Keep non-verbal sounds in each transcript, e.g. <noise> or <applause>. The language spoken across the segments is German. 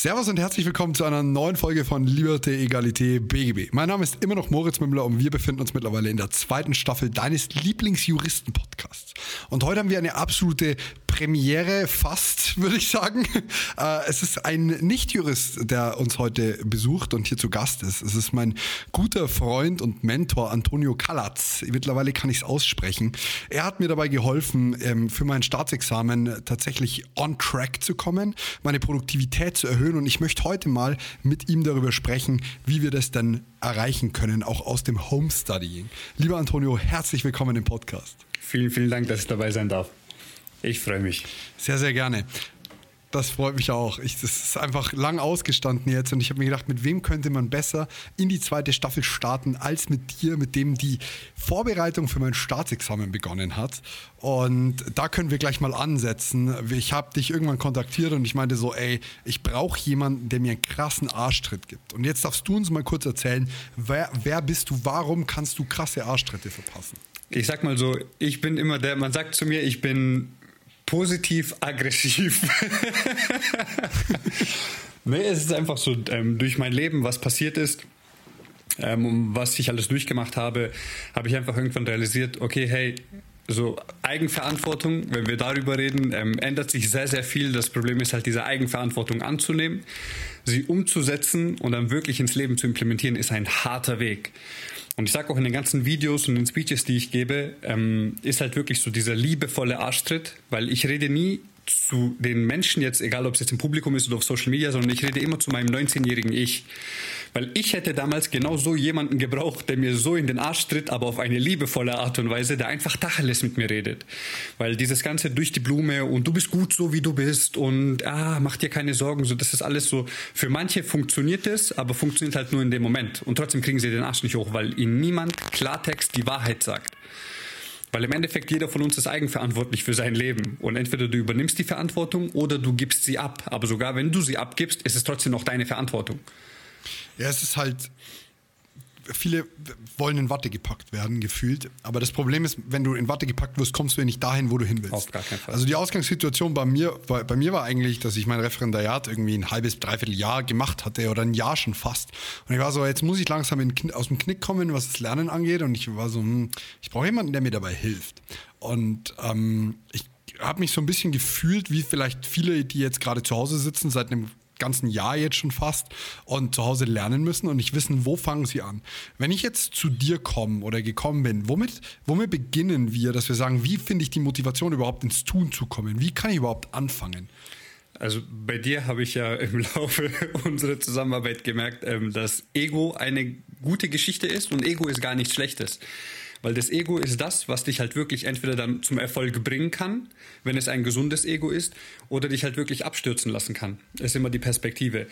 Servus und herzlich willkommen zu einer neuen Folge von Liberté, Egalité, BGB. Mein Name ist immer noch Moritz Mümmler und wir befinden uns mittlerweile in der zweiten Staffel deines Lieblingsjuristen-Podcasts. Und heute haben wir eine absolute Premiere, fast, <laughs> würde ich sagen. Äh, es ist ein Nicht-Jurist, der uns heute besucht und hier zu Gast ist. Es ist mein guter Freund und Mentor Antonio Kalatz. Mittlerweile kann ich es aussprechen. Er hat mir dabei geholfen, ähm, für mein Staatsexamen tatsächlich on track zu kommen, meine Produktivität zu erhöhen und ich möchte heute mal mit ihm darüber sprechen, wie wir das dann erreichen können, auch aus dem Homestudying. Lieber Antonio, herzlich willkommen im Podcast. Vielen, vielen Dank, dass ich dabei sein darf. Ich freue mich. Sehr, sehr gerne. Das freut mich auch. Ich, das ist einfach lang ausgestanden jetzt und ich habe mir gedacht, mit wem könnte man besser in die zweite Staffel starten als mit dir, mit dem die Vorbereitung für mein Staatsexamen begonnen hat. Und da können wir gleich mal ansetzen. Ich habe dich irgendwann kontaktiert und ich meinte so, ey, ich brauche jemanden, der mir einen krassen Arschtritt gibt. Und jetzt darfst du uns mal kurz erzählen, wer, wer bist du, warum kannst du krasse Arschtritte verpassen? Ich sag mal so, ich bin immer der, man sagt zu mir, ich bin positiv aggressiv. <laughs> nee, es ist einfach so, ähm, durch mein Leben, was passiert ist, ähm, was ich alles durchgemacht habe, habe ich einfach irgendwann realisiert, okay, hey, so Eigenverantwortung, wenn wir darüber reden, ähm, ändert sich sehr, sehr viel. Das Problem ist halt, diese Eigenverantwortung anzunehmen, sie umzusetzen und dann wirklich ins Leben zu implementieren, ist ein harter Weg. Und ich sage auch in den ganzen Videos und den Speeches, die ich gebe, ähm, ist halt wirklich so dieser liebevolle Arschtritt, weil ich rede nie zu den Menschen jetzt, egal ob es jetzt im Publikum ist oder auf Social Media, sondern ich rede immer zu meinem 19-jährigen Ich. Weil ich hätte damals genau so jemanden gebraucht, der mir so in den Arsch tritt, aber auf eine liebevolle Art und Weise, der einfach Tacheles mit mir redet. Weil dieses Ganze durch die Blume und du bist gut so, wie du bist und ah, mach dir keine Sorgen, so, das ist alles so. Für manche funktioniert es, aber funktioniert halt nur in dem Moment. Und trotzdem kriegen sie den Arsch nicht hoch, weil ihnen niemand Klartext die Wahrheit sagt. Weil im Endeffekt jeder von uns ist eigenverantwortlich für sein Leben. Und entweder du übernimmst die Verantwortung oder du gibst sie ab. Aber sogar wenn du sie abgibst, ist es trotzdem noch deine Verantwortung. Ja, es ist halt, viele wollen in Watte gepackt werden, gefühlt. Aber das Problem ist, wenn du in Watte gepackt wirst, kommst du ja nicht dahin, wo du hin willst. Auf gar keinen Fall. Also die Ausgangssituation bei mir, bei, bei mir war eigentlich, dass ich mein Referendariat irgendwie ein halbes, dreiviertel Jahr gemacht hatte oder ein Jahr schon fast. Und ich war so, jetzt muss ich langsam in, aus dem Knick kommen, was das Lernen angeht. Und ich war so, hm, ich brauche jemanden, der mir dabei hilft. Und ähm, ich habe mich so ein bisschen gefühlt, wie vielleicht viele, die jetzt gerade zu Hause sitzen, seit einem ganzen Jahr jetzt schon fast und zu Hause lernen müssen und nicht wissen, wo fangen sie an. Wenn ich jetzt zu dir komme oder gekommen bin, womit, womit beginnen wir, dass wir sagen, wie finde ich die Motivation überhaupt ins Tun zu kommen? Wie kann ich überhaupt anfangen? Also bei dir habe ich ja im <laughs> Laufe unserer Zusammenarbeit gemerkt, ähm, dass Ego eine gute Geschichte ist und Ego ist gar nichts Schlechtes. Weil das Ego ist das, was dich halt wirklich entweder dann zum Erfolg bringen kann, wenn es ein gesundes Ego ist, oder dich halt wirklich abstürzen lassen kann. Das ist immer die Perspektive.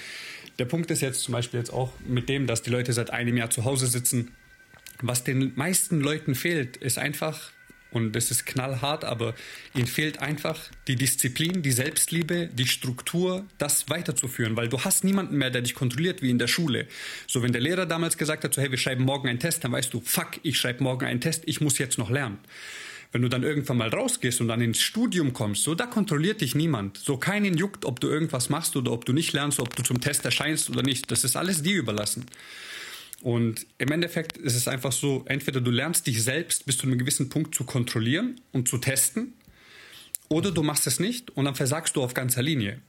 Der Punkt ist jetzt zum Beispiel jetzt auch mit dem, dass die Leute seit einem Jahr zu Hause sitzen. Was den meisten Leuten fehlt, ist einfach und das ist knallhart, aber ihnen fehlt einfach die Disziplin, die Selbstliebe, die Struktur, das weiterzuführen, weil du hast niemanden mehr, der dich kontrolliert wie in der Schule. So, wenn der Lehrer damals gesagt hat, so, hey, wir schreiben morgen einen Test, dann weißt du, fuck, ich schreibe morgen einen Test, ich muss jetzt noch lernen. Wenn du dann irgendwann mal rausgehst und dann ins Studium kommst, so, da kontrolliert dich niemand. So, keinen juckt, ob du irgendwas machst oder ob du nicht lernst, ob du zum Test erscheinst oder nicht. Das ist alles dir überlassen. Und im Endeffekt ist es einfach so, entweder du lernst dich selbst bis zu einem gewissen Punkt zu kontrollieren und zu testen, oder du machst es nicht und dann versagst du auf ganzer Linie.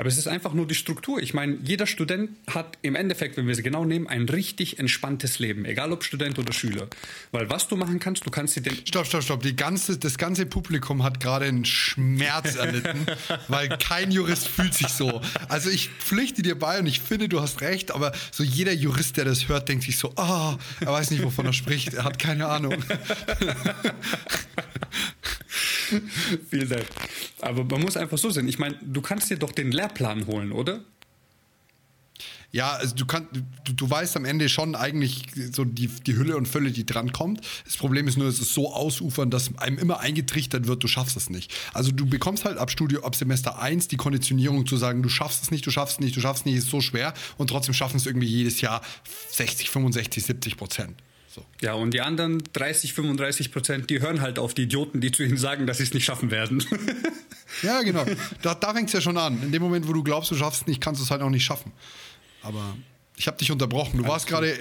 Aber es ist einfach nur die Struktur. Ich meine, jeder Student hat im Endeffekt, wenn wir sie genau nehmen, ein richtig entspanntes Leben, egal ob Student oder Schüler. Weil was du machen kannst, du kannst dir den. Stopp, stopp, stopp. Die ganze, das ganze Publikum hat gerade einen Schmerz erlitten, <laughs> weil kein Jurist fühlt sich so. Also ich pflichte dir bei und ich finde, du hast recht, aber so jeder Jurist, der das hört, denkt sich so, ah, oh, er weiß nicht, wovon er spricht, er hat keine Ahnung. <laughs> Vielen Dank. Aber man muss einfach so sehen. Ich meine, du kannst dir doch den Lehrplan holen, oder? Ja, also du kannst, du, du weißt am Ende schon eigentlich so die, die Hülle und Fülle, die dran kommt. Das Problem ist nur, es ist so ausufern, dass einem immer eingetrichtert wird, du schaffst es nicht. Also du bekommst halt ab Studio, ab Semester 1 die Konditionierung zu sagen, du schaffst es nicht, du schaffst es nicht, du schaffst es nicht, ist so schwer und trotzdem schaffen es irgendwie jedes Jahr 60, 65, 70 Prozent. So. Ja, und die anderen 30, 35 Prozent, die hören halt auf die Idioten, die zu ihnen sagen, dass sie es nicht schaffen werden. <laughs> ja, genau. Da, da fängt es ja schon an. In dem Moment, wo du glaubst, du schaffst es nicht, kannst du es halt auch nicht schaffen. Aber ich habe dich unterbrochen. Du warst gerade äh,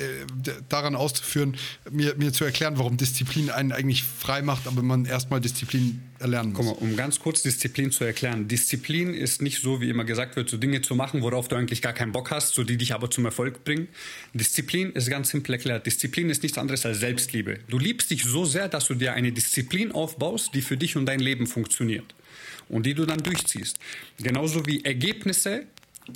daran auszuführen, mir, mir zu erklären, warum Disziplin einen eigentlich frei macht, aber man erstmal Disziplin erlernen muss. Guck mal, um ganz kurz Disziplin zu erklären. Disziplin ist nicht so, wie immer gesagt wird, so Dinge zu machen, worauf du eigentlich gar keinen Bock hast, so die dich aber zum Erfolg bringen. Disziplin ist ganz simpel erklärt. Disziplin ist nichts anderes als Selbstliebe. Du liebst dich so sehr, dass du dir eine Disziplin aufbaust, die für dich und dein Leben funktioniert und die du dann durchziehst. Genauso wie Ergebnisse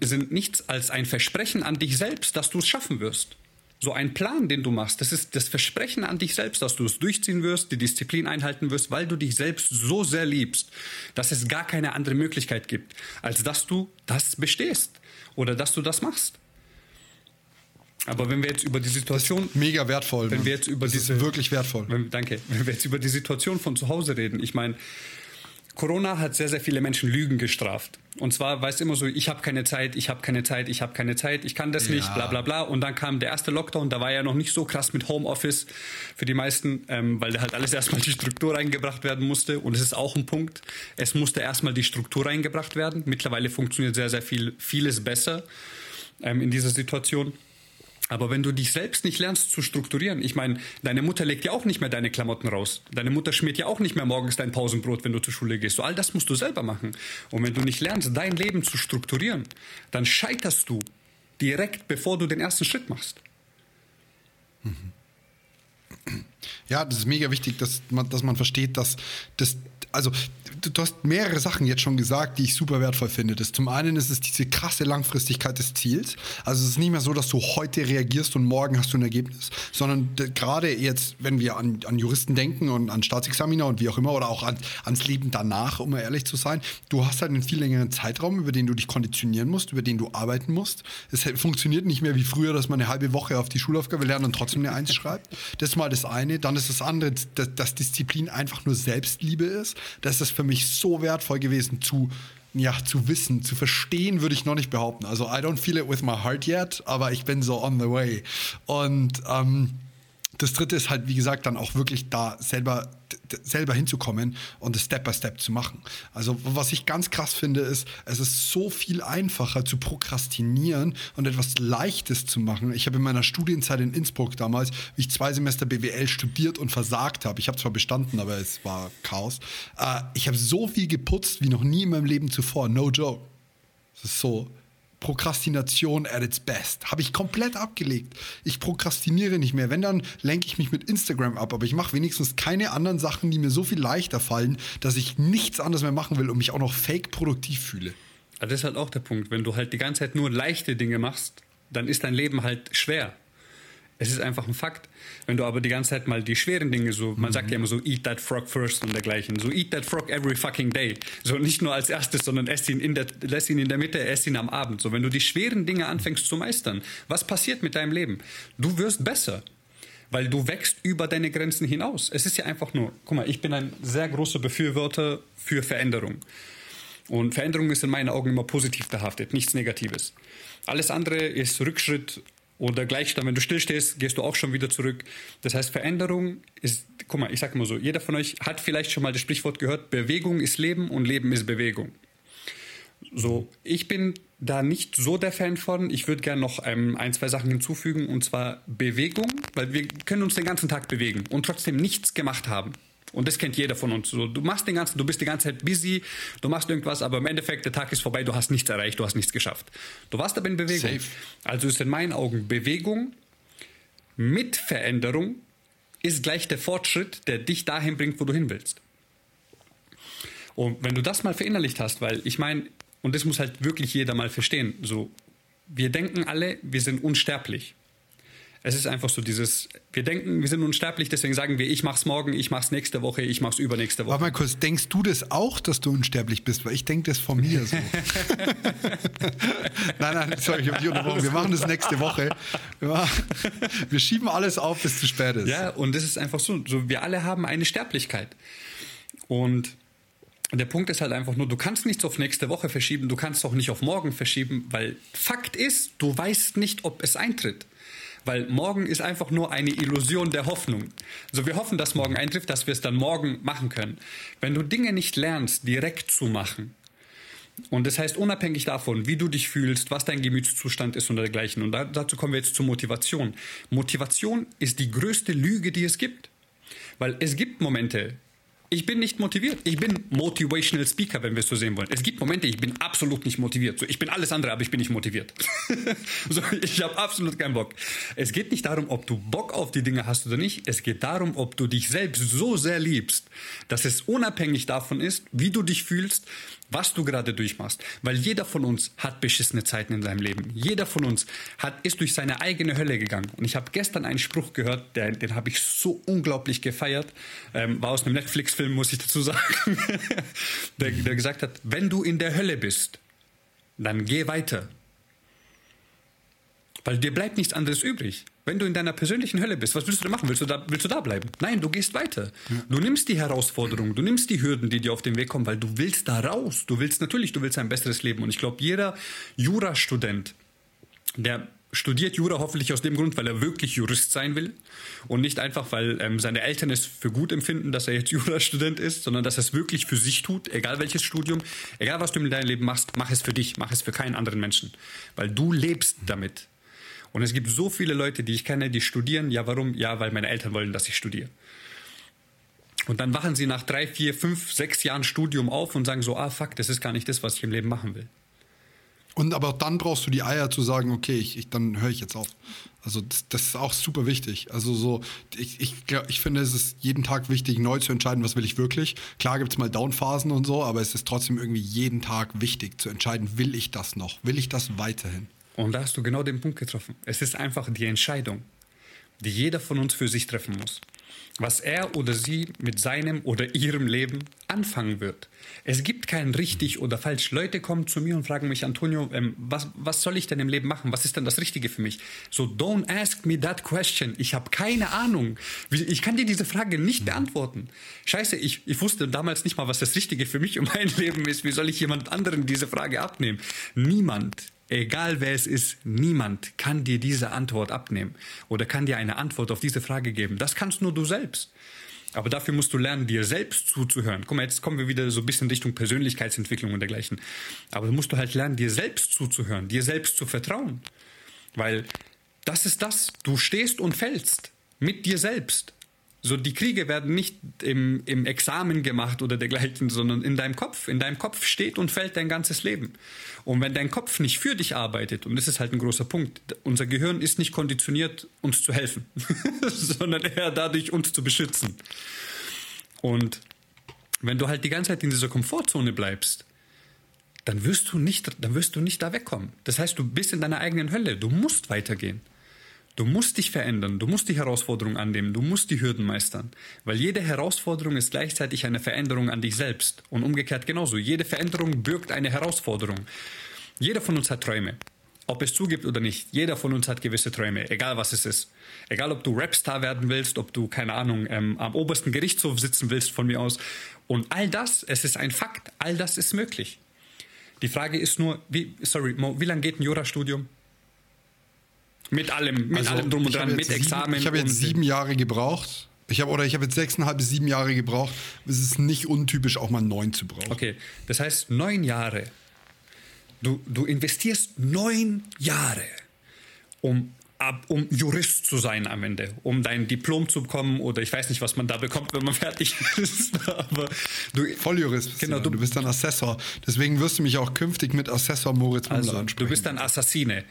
sind nichts als ein Versprechen an dich selbst, dass du es schaffen wirst. So ein Plan, den du machst, das ist das Versprechen an dich selbst, dass du es durchziehen wirst, die Disziplin einhalten wirst, weil du dich selbst so sehr liebst, dass es gar keine andere Möglichkeit gibt, als dass du das bestehst oder dass du das machst. Aber wenn wir jetzt über die Situation. Mega wertvoll. Wenn Mann. wir jetzt über das diese. wirklich wertvoll. Wenn, danke. Wenn wir jetzt über die Situation von zu Hause reden. Ich meine, Corona hat sehr, sehr viele Menschen Lügen gestraft. Und zwar war es immer so, ich habe keine Zeit, ich habe keine Zeit, ich habe keine Zeit, ich kann das ja. nicht, bla bla bla. Und dann kam der erste Lockdown, da war ja noch nicht so krass mit Homeoffice für die meisten, ähm, weil da halt alles <laughs> erstmal die Struktur reingebracht werden musste. Und es ist auch ein Punkt, es musste erstmal die Struktur reingebracht werden. Mittlerweile funktioniert sehr, sehr viel, vieles besser ähm, in dieser Situation. Aber wenn du dich selbst nicht lernst zu strukturieren, ich meine, deine Mutter legt ja auch nicht mehr deine Klamotten raus. Deine Mutter schmiert ja auch nicht mehr morgens dein Pausenbrot, wenn du zur Schule gehst. So all das musst du selber machen. Und wenn du nicht lernst, dein Leben zu strukturieren, dann scheiterst du direkt, bevor du den ersten Schritt machst. Ja, das ist mega wichtig, dass man, dass man versteht, dass das also du hast mehrere Sachen jetzt schon gesagt, die ich super wertvoll finde. Das, zum einen ist es diese krasse Langfristigkeit des Ziels. Also es ist nicht mehr so, dass du heute reagierst und morgen hast du ein Ergebnis, sondern gerade jetzt, wenn wir an, an, Juristen denken und an Staatsexaminer und wie auch immer oder auch an, ans Leben danach, um mal ehrlich zu sein, du hast halt einen viel längeren Zeitraum, über den du dich konditionieren musst, über den du arbeiten musst. Es funktioniert nicht mehr wie früher, dass man eine halbe Woche auf die Schulaufgabe lernt und trotzdem eine Eins <laughs> schreibt. Das ist mal das eine. Dann ist das andere, dass, dass Disziplin einfach nur Selbstliebe ist. Das ist für mich so wertvoll gewesen zu, ja, zu wissen, zu verstehen, würde ich noch nicht behaupten. Also I don't feel it with my heart yet, aber ich bin so on the way. Und ähm, das dritte ist halt, wie gesagt, dann auch wirklich da selber, selber hinzukommen und es Step by Step zu machen. Also, was ich ganz krass finde, ist, es ist so viel einfacher zu prokrastinieren und etwas Leichtes zu machen. Ich habe in meiner Studienzeit in Innsbruck damals, wie ich zwei Semester BWL studiert und versagt habe, ich habe zwar bestanden, aber es war Chaos, äh, ich habe so viel geputzt wie noch nie in meinem Leben zuvor. No joke. Es ist so, Prokrastination at its best. Habe ich komplett abgelegt. Ich prokrastiniere nicht mehr. Wenn, dann lenke ich mich mit Instagram ab. Aber ich mache wenigstens keine anderen Sachen, die mir so viel leichter fallen, dass ich nichts anderes mehr machen will und mich auch noch fake produktiv fühle. Also das ist halt auch der Punkt. Wenn du halt die ganze Zeit nur leichte Dinge machst, dann ist dein Leben halt schwer. Es ist einfach ein Fakt. Wenn du aber die ganze Zeit mal die schweren Dinge so, man mhm. sagt ja immer so, eat that frog first und dergleichen. So, eat that frog every fucking day. So, nicht nur als erstes, sondern ess ihn in der, lass ihn in der Mitte, ess ihn am Abend. So, wenn du die schweren Dinge anfängst zu meistern, was passiert mit deinem Leben? Du wirst besser. Weil du wächst über deine Grenzen hinaus. Es ist ja einfach nur, guck mal, ich bin ein sehr großer Befürworter für Veränderung. Und Veränderung ist in meinen Augen immer positiv behaftet, nichts Negatives. Alles andere ist Rückschritt oder gleich dann, wenn du stillstehst, gehst du auch schon wieder zurück. Das heißt, Veränderung ist, guck mal, ich sag mal so, jeder von euch hat vielleicht schon mal das Sprichwort gehört, Bewegung ist Leben und Leben ist Bewegung. So, ich bin da nicht so der Fan von. Ich würde gerne noch ähm, ein, zwei Sachen hinzufügen, und zwar Bewegung, weil wir können uns den ganzen Tag bewegen und trotzdem nichts gemacht haben. Und das kennt jeder von uns. So, du machst den ganzen, du bist die ganze Zeit busy, du machst irgendwas, aber im Endeffekt der Tag ist vorbei, du hast nichts erreicht, du hast nichts geschafft. Du warst aber in Bewegung. Safe. Also ist in meinen Augen Bewegung mit Veränderung ist gleich der Fortschritt, der dich dahin bringt, wo du hin willst. Und wenn du das mal verinnerlicht hast, weil ich meine, und das muss halt wirklich jeder mal verstehen, so, wir denken alle, wir sind unsterblich. Es ist einfach so dieses, wir denken, wir sind unsterblich, deswegen sagen wir, ich mach's morgen, ich mach's nächste Woche, ich mach's übernächste Woche. Warte mal kurz, denkst du das auch, dass du unsterblich bist? Weil ich denke das von mir so. <laughs> nein, nein, sorry, ich habe dich unterbrochen. Wir machen das nächste Woche. Wir schieben alles auf, bis zu spät ist. Ja, und das ist einfach so, so wir alle haben eine Sterblichkeit. Und der Punkt ist halt einfach nur, du kannst nichts auf nächste Woche verschieben, du kannst auch nicht auf morgen verschieben, weil Fakt ist, du weißt nicht, ob es eintritt. Weil morgen ist einfach nur eine Illusion der Hoffnung. Also wir hoffen, dass morgen eintrifft, dass wir es dann morgen machen können. Wenn du Dinge nicht lernst, direkt zu machen, und das heißt, unabhängig davon, wie du dich fühlst, was dein Gemütszustand ist und dergleichen. Und dazu kommen wir jetzt zur Motivation. Motivation ist die größte Lüge, die es gibt. Weil es gibt Momente, ich bin nicht motiviert. Ich bin Motivational Speaker, wenn wir es so sehen wollen. Es gibt Momente, ich bin absolut nicht motiviert. So, ich bin alles andere, aber ich bin nicht motiviert. <laughs> so, ich habe absolut keinen Bock. Es geht nicht darum, ob du Bock auf die Dinge hast oder nicht. Es geht darum, ob du dich selbst so sehr liebst, dass es unabhängig davon ist, wie du dich fühlst, was du gerade durchmachst. Weil jeder von uns hat beschissene Zeiten in seinem Leben. Jeder von uns hat, ist durch seine eigene Hölle gegangen. Und ich habe gestern einen Spruch gehört, der, den habe ich so unglaublich gefeiert. Ähm, war aus einem Netflix-Film, muss ich dazu sagen. <laughs> der, der gesagt hat, wenn du in der Hölle bist, dann geh weiter. Weil dir bleibt nichts anderes übrig. Wenn du in deiner persönlichen Hölle bist, was willst du da machen? Willst du da, willst du da bleiben? Nein, du gehst weiter. Du nimmst die Herausforderungen, du nimmst die Hürden, die dir auf den Weg kommen, weil du willst da raus. Du willst natürlich, du willst ein besseres Leben. Und ich glaube, jeder Jurastudent, der studiert Jura hoffentlich aus dem Grund, weil er wirklich Jurist sein will und nicht einfach, weil ähm, seine Eltern es für gut empfinden, dass er jetzt <laughs> Jurastudent ist, sondern dass er es wirklich für sich tut, egal welches Studium, egal was du in deinem Leben machst, mach es für dich, mach es für keinen anderen Menschen, weil du lebst damit. Und es gibt so viele Leute, die ich kenne, die studieren. Ja, warum? Ja, weil meine Eltern wollen, dass ich studiere. Und dann wachen sie nach drei, vier, fünf, sechs Jahren Studium auf und sagen so, ah fuck, das ist gar nicht das, was ich im Leben machen will. Und aber dann brauchst du die Eier zu sagen, okay, ich, ich dann höre ich jetzt auf. Also das, das, ist auch super wichtig. Also so, ich, ich, ich finde, es ist jeden Tag wichtig, neu zu entscheiden, was will ich wirklich. Klar gibt es mal Downphasen und so, aber es ist trotzdem irgendwie jeden Tag wichtig zu entscheiden, will ich das noch? Will ich das weiterhin? Und da hast du genau den Punkt getroffen. Es ist einfach die Entscheidung, die jeder von uns für sich treffen muss. Was er oder sie mit seinem oder ihrem Leben anfangen wird. Es gibt kein richtig oder falsch. Leute kommen zu mir und fragen mich, Antonio, ähm, was, was soll ich denn im Leben machen? Was ist denn das Richtige für mich? So, don't ask me that question. Ich habe keine Ahnung. Ich kann dir diese Frage nicht beantworten. Scheiße, ich, ich wusste damals nicht mal, was das Richtige für mich und mein <laughs> Leben ist. Wie soll ich jemand anderen diese Frage abnehmen? Niemand egal wer es ist, niemand kann dir diese Antwort abnehmen oder kann dir eine Antwort auf diese Frage geben. Das kannst nur du selbst. Aber dafür musst du lernen, dir selbst zuzuhören. Guck mal, jetzt kommen wir wieder so ein bisschen Richtung Persönlichkeitsentwicklung und dergleichen. Aber musst du halt lernen, dir selbst zuzuhören, dir selbst zu vertrauen. Weil das ist das, du stehst und fällst mit dir selbst. So, die Kriege werden nicht im, im Examen gemacht oder dergleichen, sondern in deinem Kopf. In deinem Kopf steht und fällt dein ganzes Leben. Und wenn dein Kopf nicht für dich arbeitet, und das ist halt ein großer Punkt, unser Gehirn ist nicht konditioniert, uns zu helfen, <laughs> sondern eher dadurch, uns zu beschützen. Und wenn du halt die ganze Zeit in dieser Komfortzone bleibst, dann wirst du nicht, dann wirst du nicht da wegkommen. Das heißt, du bist in deiner eigenen Hölle. Du musst weitergehen. Du musst dich verändern, du musst die Herausforderung annehmen, du musst die Hürden meistern. Weil jede Herausforderung ist gleichzeitig eine Veränderung an dich selbst. Und umgekehrt genauso. Jede Veränderung birgt eine Herausforderung. Jeder von uns hat Träume. Ob es zugibt oder nicht, jeder von uns hat gewisse Träume, egal was es ist. Egal, ob du Rapstar werden willst, ob du, keine Ahnung, ähm, am obersten Gerichtshof sitzen willst von mir aus. Und all das, es ist ein Fakt, all das ist möglich. Die Frage ist nur, wie, sorry, Mo, wie lange geht ein Jurastudium? Mit allem, mit also, allem drum und dran, mit sieben, Examen. Ich habe jetzt sieben Jahre gebraucht. Ich habe oder ich habe jetzt sechseinhalb bis sieben Jahre gebraucht. Es ist nicht untypisch, auch mal neun zu brauchen. Okay, das heißt neun Jahre. Du, du investierst neun Jahre, um ab, um Jurist zu sein am Ende, um dein Diplom zu bekommen oder ich weiß nicht, was man da bekommt, wenn man <laughs> fertig ist. Aber du, Volljurist bist genau, du, du bist dann Assessor. Deswegen wirst du mich auch künftig mit Assessor Moritz Müller also, ansprechen. Du bist dann Assassine.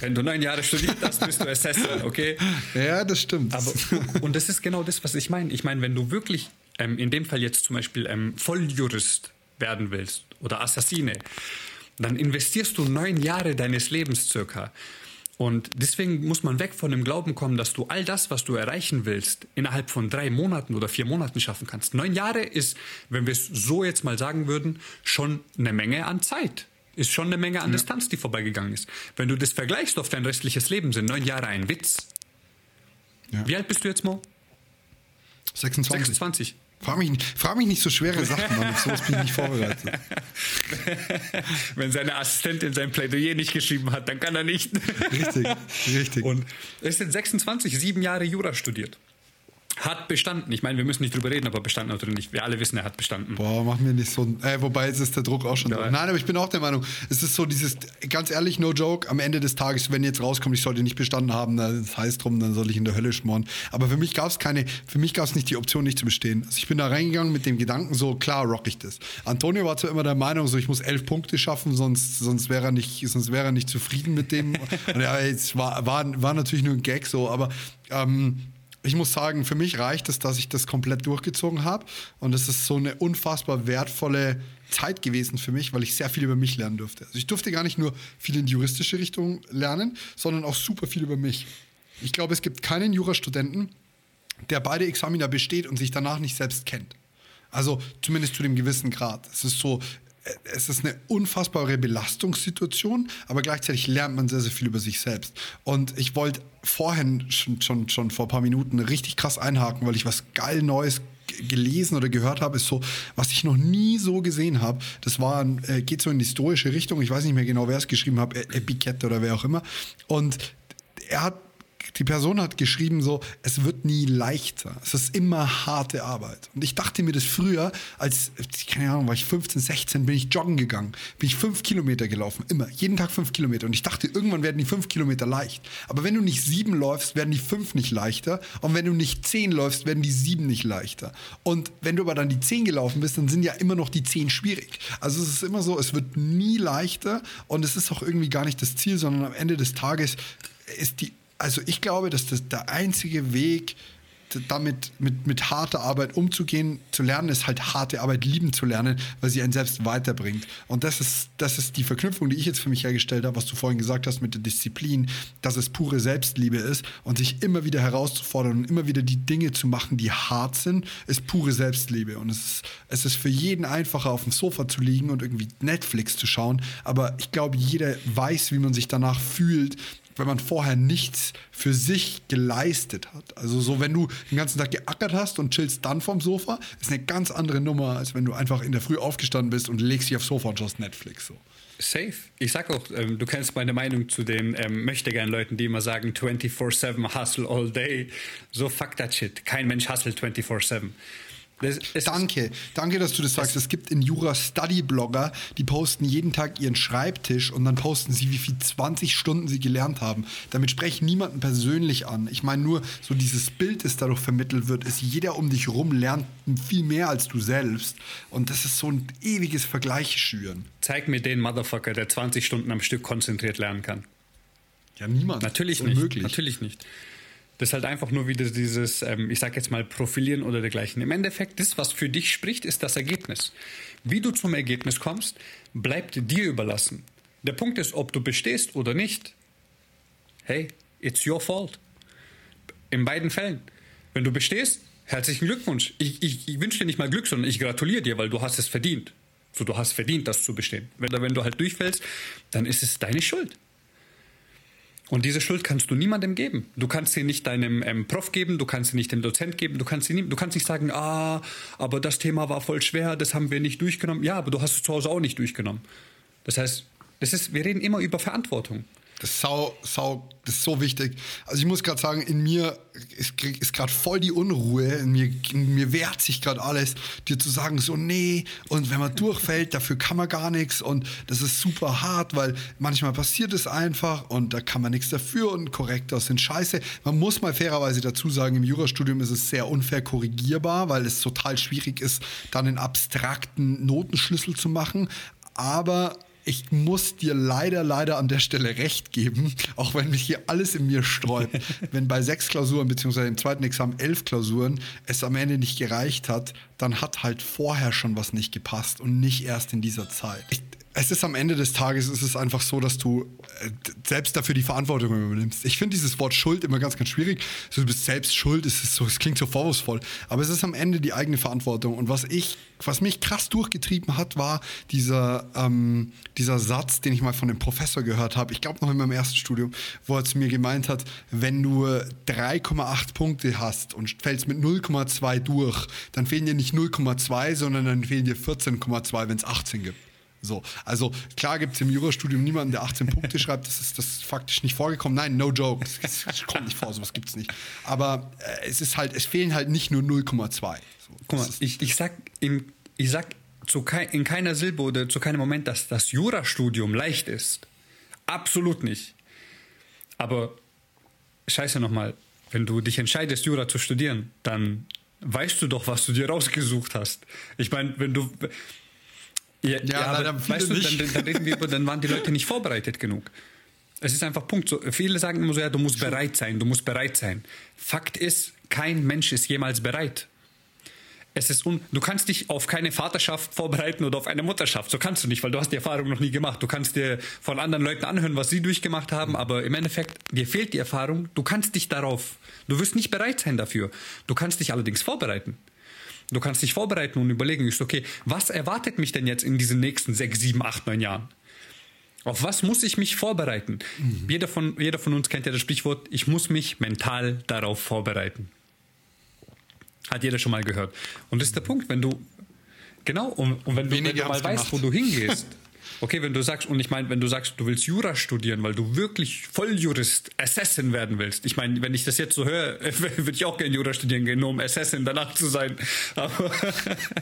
Wenn du neun Jahre studiert hast, bist du Assessor, okay? Ja, das stimmt. Aber, und das ist genau das, was ich meine. Ich meine, wenn du wirklich ähm, in dem Fall jetzt zum Beispiel ähm, Volljurist werden willst oder Assassine, dann investierst du neun Jahre deines Lebens circa Und deswegen muss man weg von dem Glauben kommen, dass du all das, was du erreichen willst, innerhalb von drei Monaten oder vier Monaten schaffen kannst. Neun Jahre ist, wenn wir es so jetzt mal sagen würden, schon eine Menge an Zeit. Ist schon eine Menge an ja. Distanz, die vorbeigegangen ist. Wenn du das vergleichst auf dein restliches Leben, sind neun Jahre ein Witz. Ja. Wie alt bist du jetzt, Mo? 26. 26. Frag mich, nicht, frag mich nicht so schwere <laughs> Sachen, Mann. So bin ich nicht vorbereitet. <laughs> Wenn seine Assistentin sein Plädoyer nicht geschrieben hat, dann kann er nicht. Richtig, richtig. Und er ist jetzt 26, sieben Jahre Jura studiert. Hat bestanden. Ich meine, wir müssen nicht drüber reden, ob er bestanden hat oder nicht. Wir alle wissen, er hat bestanden. Boah, mach mir nicht so. Äh, wobei es ist der Druck auch schon ja. da. Nein, aber ich bin auch der Meinung, es ist so dieses, ganz ehrlich, no joke, am Ende des Tages, wenn jetzt rauskommt, ich sollte nicht bestanden haben, das heißt drum, dann soll ich in der Hölle schmoren. Aber für mich gab es keine, für mich gab es nicht die Option, nicht zu bestehen. Also ich bin da reingegangen mit dem Gedanken, so klar rock ich das. Antonio war zwar immer der Meinung, so ich muss elf Punkte schaffen, sonst, sonst wäre er nicht, sonst wäre er nicht zufrieden mit dem. <laughs> Und ja, es war, war, war natürlich nur ein Gag so, aber ähm, ich muss sagen, für mich reicht es, dass ich das komplett durchgezogen habe. Und es ist so eine unfassbar wertvolle Zeit gewesen für mich, weil ich sehr viel über mich lernen durfte. Also ich durfte gar nicht nur viel in die juristische Richtung lernen, sondern auch super viel über mich. Ich glaube, es gibt keinen Jurastudenten, der beide Examina besteht und sich danach nicht selbst kennt. Also zumindest zu dem gewissen Grad. Es ist so, es ist eine unfassbare Belastungssituation, aber gleichzeitig lernt man sehr, sehr viel über sich selbst. Und ich wollte vorhin schon, schon, schon vor ein paar Minuten richtig krass einhaken, weil ich was geil Neues gelesen oder gehört habe, ist so, was ich noch nie so gesehen habe. Das war, äh, geht so in die historische Richtung. Ich weiß nicht mehr genau, wer es geschrieben hat, Epikette oder wer auch immer. Und er hat die Person hat geschrieben so, es wird nie leichter. Es ist immer harte Arbeit. Und ich dachte mir das früher, als, keine Ahnung, war ich 15, 16, bin ich joggen gegangen. Bin ich fünf Kilometer gelaufen. Immer. Jeden Tag fünf Kilometer. Und ich dachte, irgendwann werden die fünf Kilometer leicht. Aber wenn du nicht sieben läufst, werden die fünf nicht leichter. Und wenn du nicht zehn läufst, werden die sieben nicht leichter. Und wenn du aber dann die zehn gelaufen bist, dann sind ja immer noch die zehn schwierig. Also es ist immer so, es wird nie leichter. Und es ist auch irgendwie gar nicht das Ziel, sondern am Ende des Tages ist die also ich glaube, dass das der einzige Weg, damit mit, mit harter Arbeit umzugehen, zu lernen, ist halt harte Arbeit lieben zu lernen, weil sie einen selbst weiterbringt. Und das ist, das ist die Verknüpfung, die ich jetzt für mich hergestellt habe, was du vorhin gesagt hast mit der Disziplin, dass es pure Selbstliebe ist und sich immer wieder herauszufordern und immer wieder die Dinge zu machen, die hart sind, ist pure Selbstliebe. Und es ist, es ist für jeden einfacher, auf dem Sofa zu liegen und irgendwie Netflix zu schauen. Aber ich glaube, jeder weiß, wie man sich danach fühlt, wenn man vorher nichts für sich geleistet hat. Also so, wenn du den ganzen Tag geackert hast und chillst dann vom Sofa, ist eine ganz andere Nummer, als wenn du einfach in der Früh aufgestanden bist und legst dich aufs Sofa und schaust Netflix. So. Safe. Ich sag auch, ähm, du kennst meine Meinung zu den ähm, möchtegern Leuten, die immer sagen 24-7 hustle all day. So fuck that shit. Kein Mensch hustelt 24-7. Es, es danke, danke, dass du das sagst. Es gibt in Jura Study-Blogger, die posten jeden Tag ihren Schreibtisch und dann posten sie, wie viel 20 Stunden sie gelernt haben. Damit spreche ich niemanden persönlich an. Ich meine nur, so dieses Bild, das dadurch vermittelt wird, ist, jeder um dich rum lernt viel mehr als du selbst. Und das ist so ein ewiges Vergleich schüren. Zeig mir den Motherfucker, der 20 Stunden am Stück konzentriert lernen kann. Ja, niemand. Natürlich nicht. Natürlich nicht. Das ist halt einfach nur wieder dieses, ähm, ich sag jetzt mal, Profilieren oder dergleichen. Im Endeffekt, das, was für dich spricht, ist das Ergebnis. Wie du zum Ergebnis kommst, bleibt dir überlassen. Der Punkt ist, ob du bestehst oder nicht. Hey, it's your fault. In beiden Fällen. Wenn du bestehst, herzlichen Glückwunsch. Ich, ich, ich wünsche dir nicht mal Glück, sondern ich gratuliere dir, weil du hast es verdient. So, du hast verdient, das zu bestehen. Wenn, wenn du halt durchfällst, dann ist es deine Schuld. Und diese Schuld kannst du niemandem geben. Du kannst sie nicht deinem ähm, Prof geben, du kannst sie nicht dem Dozent geben, du kannst, sie nie, du kannst nicht sagen, ah, aber das Thema war voll schwer, das haben wir nicht durchgenommen. Ja, aber du hast es zu Hause auch nicht durchgenommen. Das heißt, das ist, wir reden immer über Verantwortung. Das ist, sau, sau, das ist so wichtig. Also ich muss gerade sagen, in mir ist, ist gerade voll die Unruhe. In mir, in mir wehrt sich gerade alles, dir zu sagen, so nee. Und wenn man durchfällt, dafür kann man gar nichts. Und das ist super hart, weil manchmal passiert es einfach und da kann man nichts dafür und Korrektor sind scheiße. Man muss mal fairerweise dazu sagen, im Jurastudium ist es sehr unfair korrigierbar, weil es total schwierig ist, dann einen abstrakten Notenschlüssel zu machen. Aber ich muss dir leider, leider an der Stelle recht geben, auch wenn mich hier alles in mir sträubt. <laughs> wenn bei sechs Klausuren, beziehungsweise im zweiten Examen elf Klausuren, es am Ende nicht gereicht hat, dann hat halt vorher schon was nicht gepasst und nicht erst in dieser Zeit. Ich, es ist am Ende des Tages ist einfach so, dass du äh, selbst dafür die Verantwortung übernimmst. Ich finde dieses Wort Schuld immer ganz, ganz schwierig. So, du bist selbst schuld, es, ist so, es klingt so vorwurfsvoll. Aber es ist am Ende die eigene Verantwortung. Und was ich, was mich krass durchgetrieben hat, war dieser, ähm, dieser Satz, den ich mal von dem Professor gehört habe. Ich glaube noch in meinem ersten Studium, wo er zu mir gemeint hat, wenn du 3,8 Punkte hast und fällst mit 0,2 durch, dann fehlen dir nicht 0,2, sondern dann fehlen dir 14,2, wenn es 18 gibt. So, also klar gibt es im Jurastudium niemanden, der 18 Punkte <laughs> schreibt, das ist, das ist faktisch nicht vorgekommen. Nein, no joke, das, das kommt nicht vor, sowas gibt es nicht. Aber äh, es ist halt, es fehlen halt nicht nur 0,2. So, Guck mal, ich, ich sag, in, ich sag zu kei, in keiner Silbe oder zu keinem Moment, dass das Jurastudium leicht ist. Absolut nicht. Aber scheiße nochmal, wenn du dich entscheidest, Jura zu studieren, dann weißt du doch, was du dir rausgesucht hast. Ich meine, wenn du ja, ja, ja aber weißt du, dann, dann, reden wir über, dann waren die Leute nicht vorbereitet genug. Es ist einfach Punkt. So, viele sagen immer so, ja, du musst bereit sein, du musst bereit sein. Fakt ist, kein Mensch ist jemals bereit. Es ist un du kannst dich auf keine Vaterschaft vorbereiten oder auf eine Mutterschaft. So kannst du nicht, weil du hast die Erfahrung noch nie gemacht. Du kannst dir von anderen Leuten anhören, was sie durchgemacht haben, aber im Endeffekt, dir fehlt die Erfahrung. Du kannst dich darauf, du wirst nicht bereit sein dafür. Du kannst dich allerdings vorbereiten. Du kannst dich vorbereiten und überlegen, ist okay, was erwartet mich denn jetzt in diesen nächsten sechs, sieben, acht, neun Jahren? Auf was muss ich mich vorbereiten? Mhm. Jeder, von, jeder von uns kennt ja das Sprichwort, ich muss mich mental darauf vorbereiten. Hat jeder schon mal gehört. Und das ist der Punkt, wenn du, genau, und, und wenn, du, wenn du mal weißt, wo du hingehst, <laughs> Okay, wenn du sagst, und ich meine, wenn du sagst, du willst Jura studieren, weil du wirklich Volljurist, Assassin werden willst. Ich meine, wenn ich das jetzt so höre, <laughs> würde ich auch gerne Jura studieren gehen, nur um Assassin danach zu sein. Aber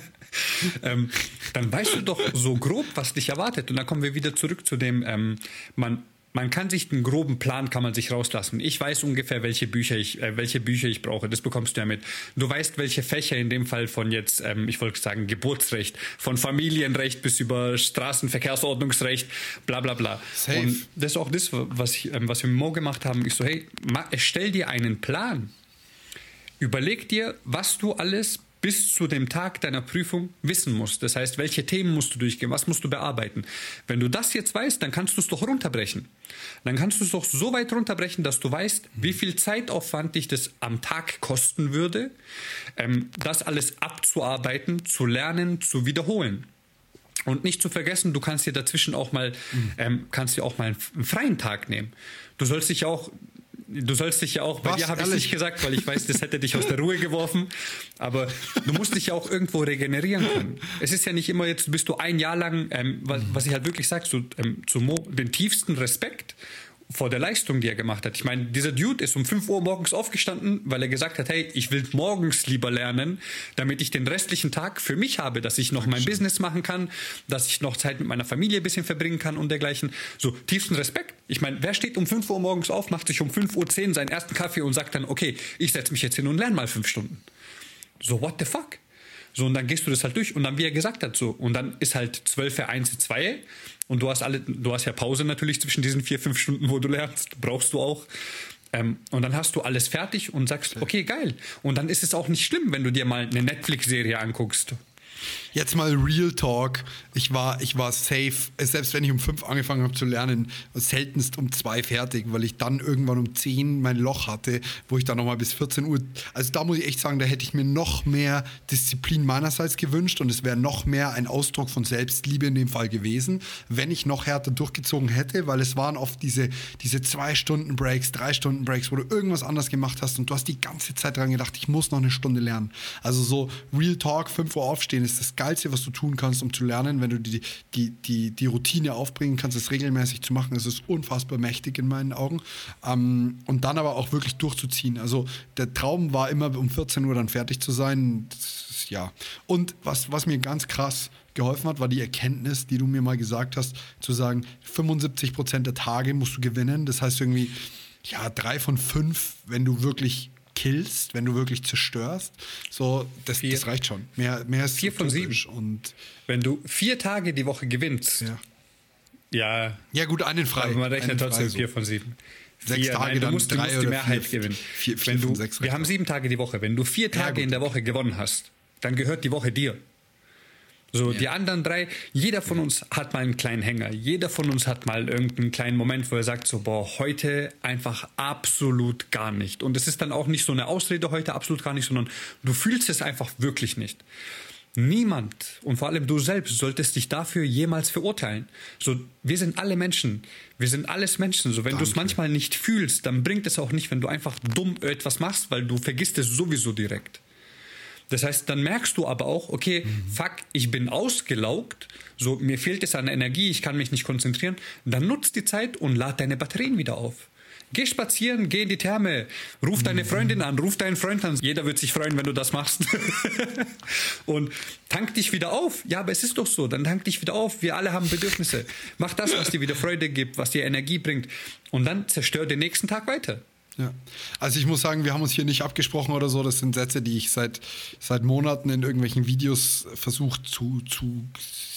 <laughs> ähm, dann weißt du doch so grob, was dich erwartet. Und dann kommen wir wieder zurück zu dem, ähm, man man kann sich einen groben Plan kann man sich rauslassen. Ich weiß ungefähr, welche Bücher ich, äh, welche Bücher ich brauche. Das bekommst du ja mit. Du weißt, welche Fächer in dem Fall von jetzt, ähm, ich wollte sagen, Geburtsrecht, von Familienrecht bis über Straßenverkehrsordnungsrecht, bla bla bla. Safe. Und das ist auch das, was, ich, ähm, was wir mit Mo gemacht haben. Ich so, hey, stell dir einen Plan. Überleg dir, was du alles bis zu dem Tag deiner Prüfung wissen musst. Das heißt, welche Themen musst du durchgehen, was musst du bearbeiten. Wenn du das jetzt weißt, dann kannst du es doch runterbrechen. Dann kannst du es doch so weit runterbrechen, dass du weißt, wie viel Zeitaufwand dich das am Tag kosten würde, ähm, das alles abzuarbeiten, zu lernen, zu wiederholen. Und nicht zu vergessen, du kannst dir dazwischen auch mal, ähm, kannst dir auch mal einen freien Tag nehmen. Du sollst dich auch du sollst dich ja auch, bei Was, dir habe ich nicht gesagt, weil ich weiß, das hätte dich aus der Ruhe geworfen, aber du musst dich ja auch irgendwo regenerieren können. Es ist ja nicht immer jetzt, bist du ein Jahr lang, ähm, was, was, ich halt wirklich sage, so, ähm, zu Mo, den tiefsten Respekt vor der Leistung, die er gemacht hat. Ich meine, dieser Dude ist um 5 Uhr morgens aufgestanden, weil er gesagt hat, hey, ich will morgens lieber lernen, damit ich den restlichen Tag für mich habe, dass ich noch mein Business machen kann, dass ich noch Zeit mit meiner Familie ein bisschen verbringen kann und dergleichen. So, tiefsten Respekt. Ich meine, wer steht um 5 Uhr morgens auf, macht sich um 5.10 Uhr seinen ersten Kaffee und sagt dann, okay, ich setze mich jetzt hin und lerne mal fünf Stunden. So, what the fuck? So, und dann gehst du das halt durch und dann, wie er gesagt hat, so, und dann ist halt 12 für 1 2 und du hast alle, du hast ja Pause natürlich zwischen diesen vier, fünf Stunden, wo du lernst, brauchst du auch. Ähm, und dann hast du alles fertig und sagst, okay, geil. Und dann ist es auch nicht schlimm, wenn du dir mal eine Netflix-Serie anguckst Jetzt mal Real Talk. Ich war, ich war safe, selbst wenn ich um fünf angefangen habe zu lernen, seltenst um zwei fertig, weil ich dann irgendwann um zehn mein Loch hatte, wo ich dann nochmal bis 14 Uhr. Also da muss ich echt sagen, da hätte ich mir noch mehr Disziplin meinerseits gewünscht und es wäre noch mehr ein Ausdruck von Selbstliebe in dem Fall gewesen, wenn ich noch härter durchgezogen hätte, weil es waren oft diese, diese zwei Stunden Breaks, drei Stunden Breaks, wo du irgendwas anders gemacht hast und du hast die ganze Zeit dran gedacht, ich muss noch eine Stunde lernen. Also so Real Talk, 5 Uhr aufstehen ist das Geilste, was du tun kannst, um zu lernen, wenn du die, die, die, die Routine aufbringen kannst, es regelmäßig zu machen. Es ist unfassbar mächtig in meinen Augen. Ähm, und dann aber auch wirklich durchzuziehen. Also der Traum war immer, um 14 Uhr dann fertig zu sein. Ist, ja. Und was, was mir ganz krass geholfen hat, war die Erkenntnis, die du mir mal gesagt hast, zu sagen, 75 Prozent der Tage musst du gewinnen. Das heißt irgendwie, ja, drei von fünf, wenn du wirklich killst, wenn du wirklich zerstörst, so, das, vier, das reicht schon. Mehr, mehr ist vier von sieben. Und wenn du vier Tage die Woche gewinnst, ja, ja, ja gut, einen frei. Aber man rechnet trotzdem so. vier von sieben. Sechs vier, Tage, nein, du musst, du musst die Mehrheit vier, gewinnen. Vier, vier, wenn du, sechs wir haben sieben Tage die Woche. Wenn du vier Tage ja, in der Woche gewonnen hast, dann gehört die Woche dir. So, ja. die anderen drei, jeder von uns hat mal einen kleinen Hänger. Jeder von uns hat mal irgendeinen kleinen Moment, wo er sagt so, boah, heute einfach absolut gar nicht. Und es ist dann auch nicht so eine Ausrede heute absolut gar nicht, sondern du fühlst es einfach wirklich nicht. Niemand und vor allem du selbst solltest dich dafür jemals verurteilen. So, wir sind alle Menschen. Wir sind alles Menschen. So, wenn du es manchmal nicht fühlst, dann bringt es auch nicht, wenn du einfach dumm etwas machst, weil du vergisst es sowieso direkt. Das heißt, dann merkst du aber auch, okay, mhm. fuck, ich bin ausgelaugt, so mir fehlt es an Energie, ich kann mich nicht konzentrieren. Dann nutzt die Zeit und lad deine Batterien wieder auf. Geh spazieren, geh in die Therme, ruf deine Freundin an, ruf deinen Freund an. Jeder wird sich freuen, wenn du das machst. <laughs> und tank dich wieder auf. Ja, aber es ist doch so, dann tank dich wieder auf. Wir alle haben Bedürfnisse. Mach das, was dir wieder Freude gibt, was dir Energie bringt. Und dann zerstör den nächsten Tag weiter. Ja. Also ich muss sagen, wir haben uns hier nicht abgesprochen oder so. Das sind Sätze, die ich seit, seit Monaten in irgendwelchen Videos versuche zu, zu,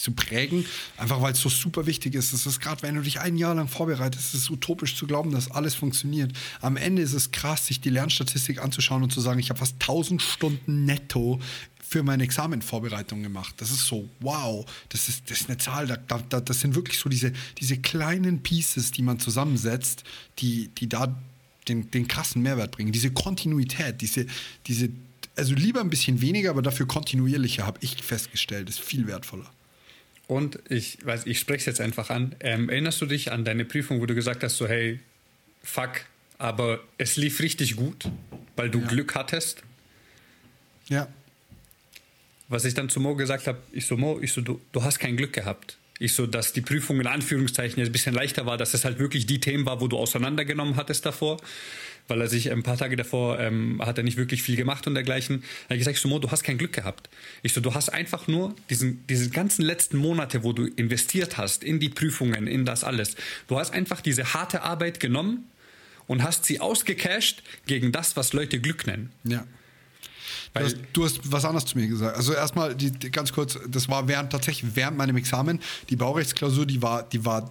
zu prägen. Einfach weil es so super wichtig ist. Es ist gerade, wenn du dich ein Jahr lang vorbereitest, ist es utopisch zu glauben, dass alles funktioniert. Am Ende ist es krass, sich die Lernstatistik anzuschauen und zu sagen, ich habe fast 1000 Stunden netto für meine Examenvorbereitung gemacht. Das ist so, wow, das ist, das ist eine Zahl, da, da, das sind wirklich so diese, diese kleinen Pieces, die man zusammensetzt, die, die da den, den krassen Mehrwert bringen. Diese Kontinuität, diese, diese, also lieber ein bisschen weniger, aber dafür kontinuierlicher, habe ich festgestellt, ist viel wertvoller. Und ich weiß, ich spreche es jetzt einfach an. Ähm, erinnerst du dich an deine Prüfung, wo du gesagt hast, so hey, fuck, aber es lief richtig gut, weil du ja. Glück hattest? Ja. Was ich dann zu Mo gesagt habe, ich so, Mo, ich so, du, du hast kein Glück gehabt. Ich so, dass die Prüfung in Anführungszeichen jetzt ein bisschen leichter war, dass es halt wirklich die Themen war, wo du auseinandergenommen hattest davor. Weil er sich ein paar Tage davor ähm, hat er nicht wirklich viel gemacht und dergleichen. Er hat gesagt, so, Mo, du hast kein Glück gehabt. Ich so, du hast einfach nur diesen, diese ganzen letzten Monate, wo du investiert hast in die Prüfungen, in das alles. Du hast einfach diese harte Arbeit genommen und hast sie ausgecasht gegen das, was Leute Glück nennen. Ja. Du hast, du hast, was anderes zu mir gesagt. Also erstmal die, die, ganz kurz, das war während tatsächlich während meinem Examen. Die Baurechtsklausur, die war, die war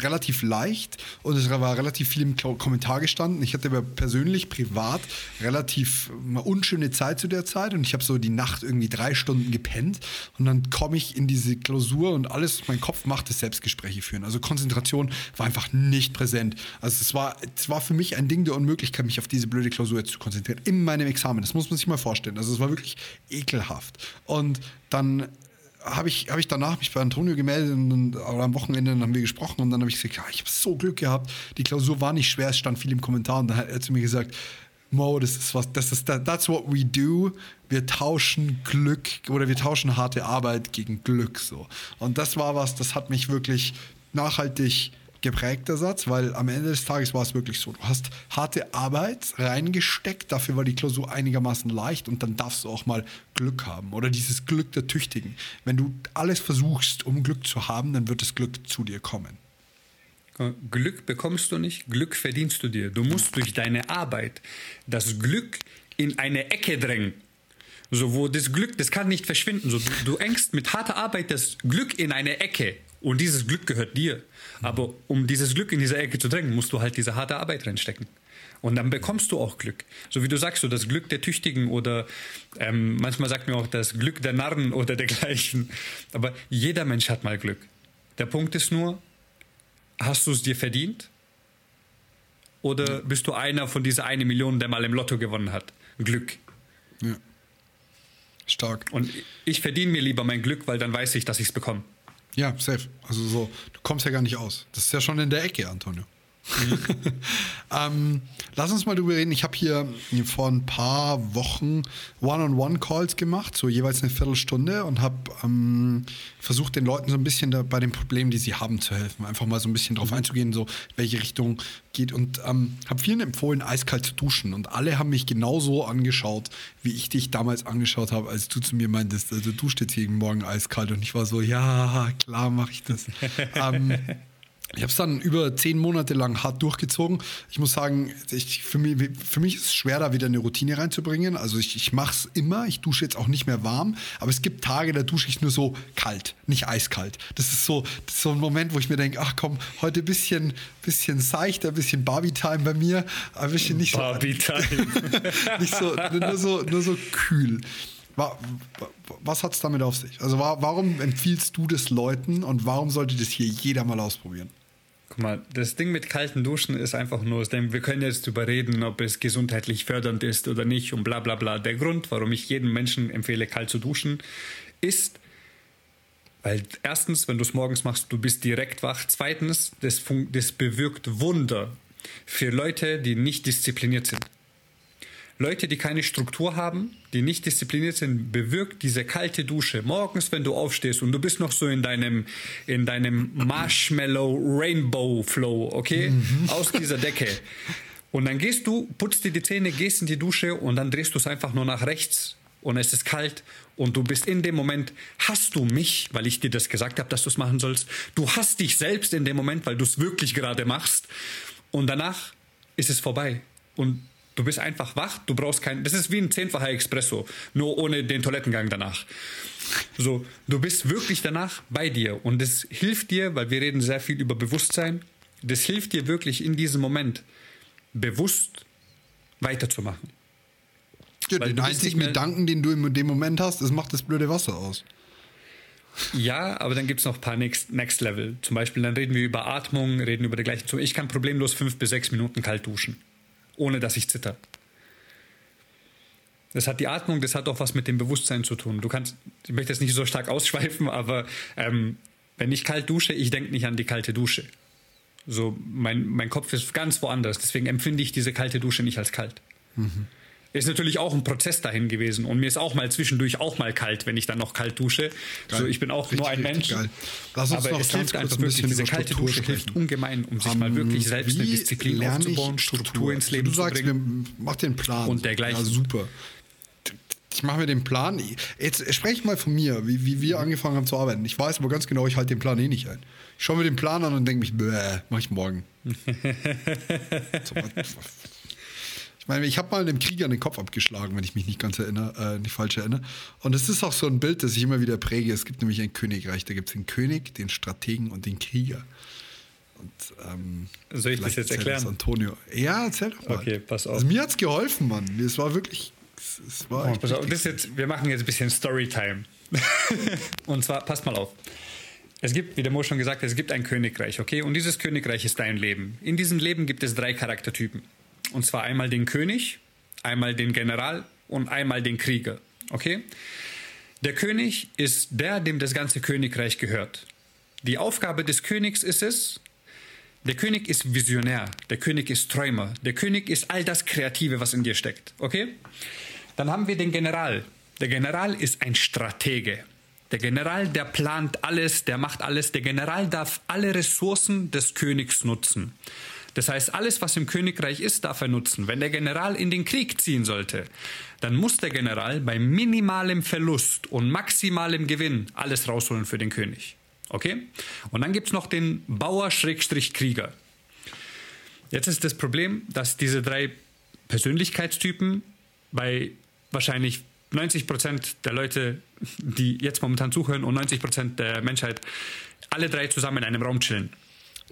relativ leicht und es war relativ viel im Kommentar gestanden. Ich hatte aber persönlich, privat, relativ eine unschöne Zeit zu der Zeit und ich habe so die Nacht irgendwie drei Stunden gepennt und dann komme ich in diese Klausur und alles, mein Kopf macht das Selbstgespräche führen. Also Konzentration war einfach nicht präsent. Also es war, es war für mich ein Ding der Unmöglichkeit, mich auf diese blöde Klausur zu konzentrieren. In meinem Examen. Das muss man sich mal vorstellen. Also es war wirklich ekelhaft. Und dann habe ich, hab ich danach mich bei Antonio gemeldet und, oder am Wochenende haben wir gesprochen und dann habe ich gesagt, ja, ich habe so Glück gehabt. Die Klausur war nicht schwer, es stand viel im Kommentar und dann hat er zu mir gesagt, Mo, das ist was, das ist that's what we do. Wir tauschen Glück oder wir tauschen harte Arbeit gegen Glück so. Und das war was, das hat mich wirklich nachhaltig geprägter Satz, weil am Ende des Tages war es wirklich so. Du hast harte Arbeit reingesteckt, dafür war die Klausur einigermaßen leicht und dann darfst du auch mal Glück haben oder dieses Glück der Tüchtigen. Wenn du alles versuchst, um Glück zu haben, dann wird das Glück zu dir kommen. Glück bekommst du nicht, Glück verdienst du dir. Du musst durch deine Arbeit das Glück in eine Ecke drängen. So, wo das Glück, das kann nicht verschwinden. So, du, du engst mit harter Arbeit das Glück in eine Ecke. Und dieses Glück gehört dir. Aber um dieses Glück in diese Ecke zu drängen, musst du halt diese harte Arbeit reinstecken. Und dann bekommst du auch Glück. So wie du sagst, so das Glück der Tüchtigen oder ähm, manchmal sagt man auch das Glück der Narren <laughs> oder dergleichen. Aber jeder Mensch hat mal Glück. Der Punkt ist nur, hast du es dir verdient? Oder bist du einer von dieser eine Million, der mal im Lotto gewonnen hat? Glück. Ja. Stark. Und ich verdiene mir lieber mein Glück, weil dann weiß ich, dass ich es bekomme. Ja, safe. Also so, du kommst ja gar nicht aus. Das ist ja schon in der Ecke, Antonio. Mhm. <laughs> ähm, lass uns mal drüber reden. Ich habe hier vor ein paar Wochen One-on-One-Calls gemacht, so jeweils eine Viertelstunde und habe ähm, versucht, den Leuten so ein bisschen da, bei den Problemen, die sie haben, zu helfen. Einfach mal so ein bisschen drauf mhm. einzugehen, so welche Richtung geht. Und ähm, habe vielen empfohlen, eiskalt zu duschen. Und alle haben mich genauso angeschaut, wie ich dich damals angeschaut habe, als du zu mir meintest, also du duscht jetzt jeden Morgen eiskalt. Und ich war so, ja, klar mache ich das. <laughs> ähm, ich habe es dann über zehn Monate lang hart durchgezogen. Ich muss sagen, ich, für, mich, für mich ist es schwer, da wieder eine Routine reinzubringen. Also ich, ich mache es immer. Ich dusche jetzt auch nicht mehr warm. Aber es gibt Tage, da dusche ich nur so kalt, nicht eiskalt. Das ist so, das ist so ein Moment, wo ich mir denke, ach komm, heute ein bisschen, bisschen seichter, ein bisschen Barbie-Time bei mir. Ein bisschen nicht Barbie-Time. <laughs> nicht so, nur so, nur so kühl. was hat es damit auf sich? Also warum empfiehlst du das Leuten und warum sollte das hier jeder mal ausprobieren? Guck mal, das Ding mit kalten Duschen ist einfach nur, wir können jetzt darüber reden, ob es gesundheitlich fördernd ist oder nicht und bla bla bla. Der Grund, warum ich jedem Menschen empfehle, kalt zu duschen, ist, weil erstens, wenn du es morgens machst, du bist direkt wach. Zweitens, das, das bewirkt Wunder für Leute, die nicht diszipliniert sind. Leute, die keine Struktur haben, die nicht diszipliniert sind, bewirkt diese kalte Dusche morgens, wenn du aufstehst und du bist noch so in deinem, in deinem Marshmallow Rainbow Flow, okay? Mhm. Aus dieser Decke. Und dann gehst du, putzt dir die Zähne, gehst in die Dusche und dann drehst du es einfach nur nach rechts und es ist kalt und du bist in dem Moment, hast du mich, weil ich dir das gesagt habe, dass du es machen sollst. Du hast dich selbst in dem Moment, weil du es wirklich gerade machst. Und danach ist es vorbei. Und Du bist einfach wach, du brauchst keinen. Das ist wie ein zehnfacher Espresso, nur ohne den Toilettengang danach. So, du bist wirklich danach bei dir und das hilft dir, weil wir reden sehr viel über Bewusstsein. Das hilft dir wirklich in diesem Moment bewusst weiterzumachen. Ja, weil den einzigen Gedanken, den du in dem Moment hast, das macht das blöde Wasser aus. Ja, aber dann gibt es noch ein paar Next, Next Level. Zum Beispiel, dann reden wir über Atmung, reden über die gleichen. Ich kann problemlos fünf bis sechs Minuten kalt duschen ohne dass ich zitter. Das hat die Atmung, das hat auch was mit dem Bewusstsein zu tun. Du kannst, ich möchte jetzt nicht so stark ausschweifen, aber ähm, wenn ich kalt dusche, ich denke nicht an die kalte Dusche. So, mein, mein Kopf ist ganz woanders. Deswegen empfinde ich diese kalte Dusche nicht als kalt. Mhm. Ist natürlich auch ein Prozess dahin gewesen. Und mir ist auch mal zwischendurch auch mal kalt, wenn ich dann noch kalt dusche. Geil. So, ich bin auch richtig, nur ein Mensch. Geil. Lass uns aber noch es hilft einfach wirklich, diese kalte Dusche sprechen. hilft ungemein, um sich um, mal wirklich selbst eine Disziplin aufzubauen, Struktur, Struktur ins Leben du sagst, zu bringen. Wir, mach den Plan. Und dergleichen. Ja, super. Ich mache mir den Plan. Jetzt spreche mal von mir, wie, wie wir angefangen haben zu arbeiten. Ich weiß aber ganz genau, ich halte den Plan eh nicht ein. Ich schaue mir den Plan an und denke mich, bäh, mach ich morgen. <laughs> so, ich meine, ich habe mal einem Krieger den Kopf abgeschlagen, wenn ich mich nicht ganz erinnere, äh, nicht falsch erinnere. Und es ist auch so ein Bild, das ich immer wieder präge. Es gibt nämlich ein Königreich. Da gibt es den König, den Strategen und den Krieger. Und, ähm, Soll ich das jetzt erklären? Das Antonio. Ja, erzähl doch mal. Okay, pass auf. Also mir hat es geholfen, Mann. Es war wirklich. Es war oh, pass auf. Das jetzt, wir machen jetzt ein bisschen Storytime. <laughs> und zwar, passt mal auf. Es gibt, wie der Mo schon gesagt hat, es gibt ein Königreich, okay? Und dieses Königreich ist dein Leben. In diesem Leben gibt es drei Charaktertypen. Und zwar einmal den König, einmal den General und einmal den Krieger. Okay? Der König ist der, dem das ganze Königreich gehört. Die Aufgabe des Königs ist es, der König ist Visionär, der König ist Träumer, der König ist all das Kreative, was in dir steckt. Okay? Dann haben wir den General. Der General ist ein Stratege. Der General, der plant alles, der macht alles. Der General darf alle Ressourcen des Königs nutzen. Das heißt, alles, was im Königreich ist, darf er nutzen. Wenn der General in den Krieg ziehen sollte, dann muss der General bei minimalem Verlust und maximalem Gewinn alles rausholen für den König. Okay? Und dann gibt es noch den Bauer-Krieger. Jetzt ist das Problem, dass diese drei Persönlichkeitstypen bei wahrscheinlich 90 Prozent der Leute, die jetzt momentan zuhören und 90 Prozent der Menschheit, alle drei zusammen in einem Raum chillen.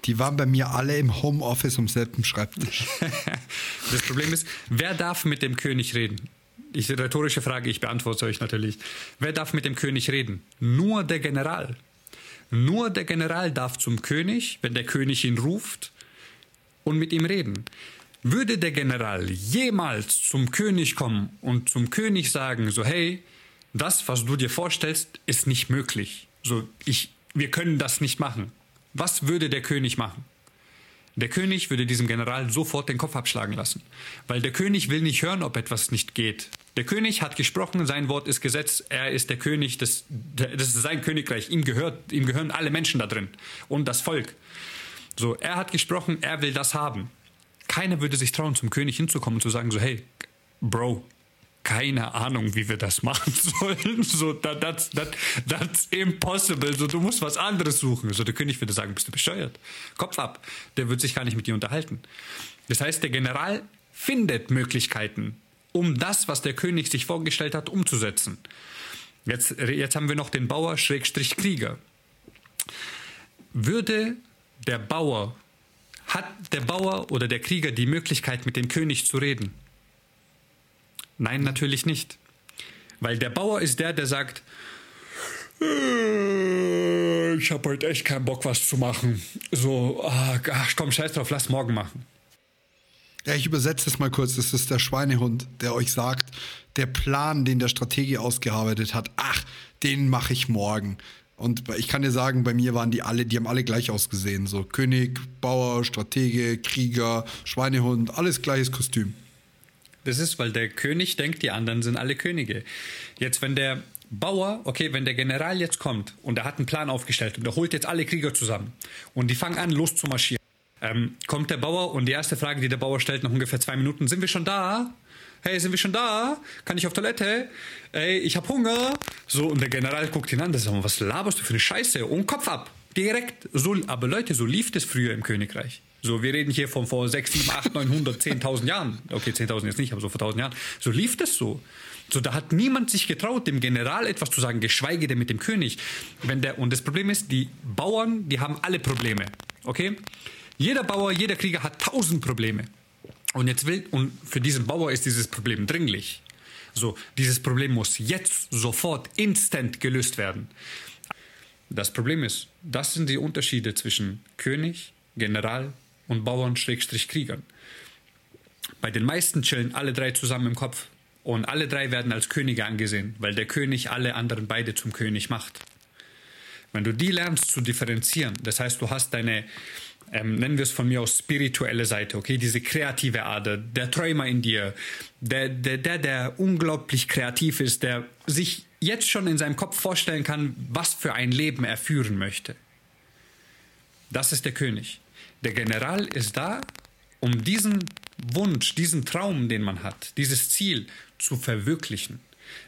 Die waren bei mir alle im Homeoffice am selben Schreibtisch. <laughs> das Problem ist, wer darf mit dem König reden? Ich rhetorische Frage, ich beantworte euch natürlich. Wer darf mit dem König reden? Nur der General. Nur der General darf zum König, wenn der König ihn ruft, und mit ihm reden. Würde der General jemals zum König kommen und zum König sagen, so hey, das, was du dir vorstellst, ist nicht möglich. So, ich, wir können das nicht machen. Was würde der König machen? Der König würde diesem General sofort den Kopf abschlagen lassen, weil der König will nicht hören, ob etwas nicht geht. Der König hat gesprochen, sein Wort ist Gesetz, er ist der König, das, das ist sein Königreich, ihm, gehört, ihm gehören alle Menschen da drin und das Volk. So, er hat gesprochen, er will das haben. Keiner würde sich trauen, zum König hinzukommen und zu sagen, so, hey, Bro, keine Ahnung, wie wir das machen <laughs> sollen. So, that, that's, that, that's impossible. So, du musst was anderes suchen. So, der König würde sagen, bist du bescheuert? Kopf ab. Der wird sich gar nicht mit dir unterhalten. Das heißt, der General findet Möglichkeiten, um das, was der König sich vorgestellt hat, umzusetzen. Jetzt, jetzt haben wir noch den Bauer Schrägstrich Krieger. Würde der Bauer, hat der Bauer oder der Krieger die Möglichkeit, mit dem König zu reden? Nein, natürlich nicht. Weil der Bauer ist der, der sagt, äh, ich habe heute echt keinen Bock, was zu machen. So, ach, komm, scheiß drauf, lass morgen machen. Ja, ich übersetze es mal kurz. Das ist der Schweinehund, der euch sagt, der Plan, den der Stratege ausgearbeitet hat, ach, den mache ich morgen. Und ich kann dir sagen, bei mir waren die alle, die haben alle gleich ausgesehen. So König, Bauer, Stratege, Krieger, Schweinehund, alles gleiches Kostüm. Das ist, weil der König denkt, die anderen sind alle Könige. Jetzt, wenn der Bauer, okay, wenn der General jetzt kommt und er hat einen Plan aufgestellt und er holt jetzt alle Krieger zusammen und die fangen an, loszumarschieren, ähm, kommt der Bauer und die erste Frage, die der Bauer stellt, nach ungefähr zwei Minuten, sind wir schon da? Hey, sind wir schon da? Kann ich auf Toilette? Ey, ich hab Hunger. So, und der General guckt ihn an, das ist, was laberst du für eine Scheiße? Und Kopf ab. Direkt. So, aber Leute, so lief das früher im Königreich. So, wir reden hier von vor 6, 7, 8, 900, 10.000 Jahren. Okay, 10.000 jetzt nicht, aber so vor 1.000 Jahren. So lief das so. So, da hat niemand sich getraut, dem General etwas zu sagen, geschweige denn mit dem König. Wenn der, und das Problem ist, die Bauern, die haben alle Probleme. Okay? Jeder Bauer, jeder Krieger hat tausend Probleme. Und jetzt will, und für diesen Bauer ist dieses Problem dringlich. So, dieses Problem muss jetzt sofort instant gelöst werden. Das Problem ist, das sind die Unterschiede zwischen König, General und Bauern-Kriegern. Bei den meisten chillen alle drei zusammen im Kopf und alle drei werden als Könige angesehen, weil der König alle anderen beide zum König macht. Wenn du die lernst zu differenzieren, das heißt, du hast deine, ähm, nennen wir es von mir aus spirituelle Seite, okay, diese kreative Ader, der Träumer in dir, der, der, der, der unglaublich kreativ ist, der sich jetzt schon in seinem Kopf vorstellen kann, was für ein Leben er führen möchte. Das ist der König. Der General ist da, um diesen Wunsch, diesen Traum, den man hat, dieses Ziel zu verwirklichen.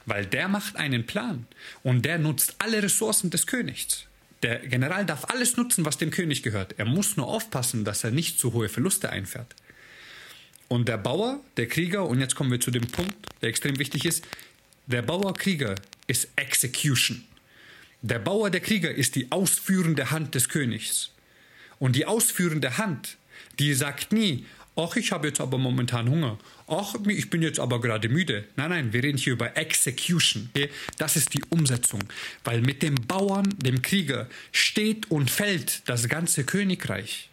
Weil der macht einen Plan und der nutzt alle Ressourcen des Königs. Der General darf alles nutzen, was dem König gehört. Er muss nur aufpassen, dass er nicht zu hohe Verluste einfährt. Und der Bauer, der Krieger, und jetzt kommen wir zu dem Punkt, der extrem wichtig ist, der Bauer-Krieger ist Execution. Der Bauer, der Krieger ist die ausführende Hand des Königs. Und die ausführende Hand, die sagt nie, ach, ich habe jetzt aber momentan Hunger. Ach, ich bin jetzt aber gerade müde. Nein, nein, wir reden hier über Execution. Das ist die Umsetzung. Weil mit dem Bauern, dem Krieger, steht und fällt das ganze Königreich.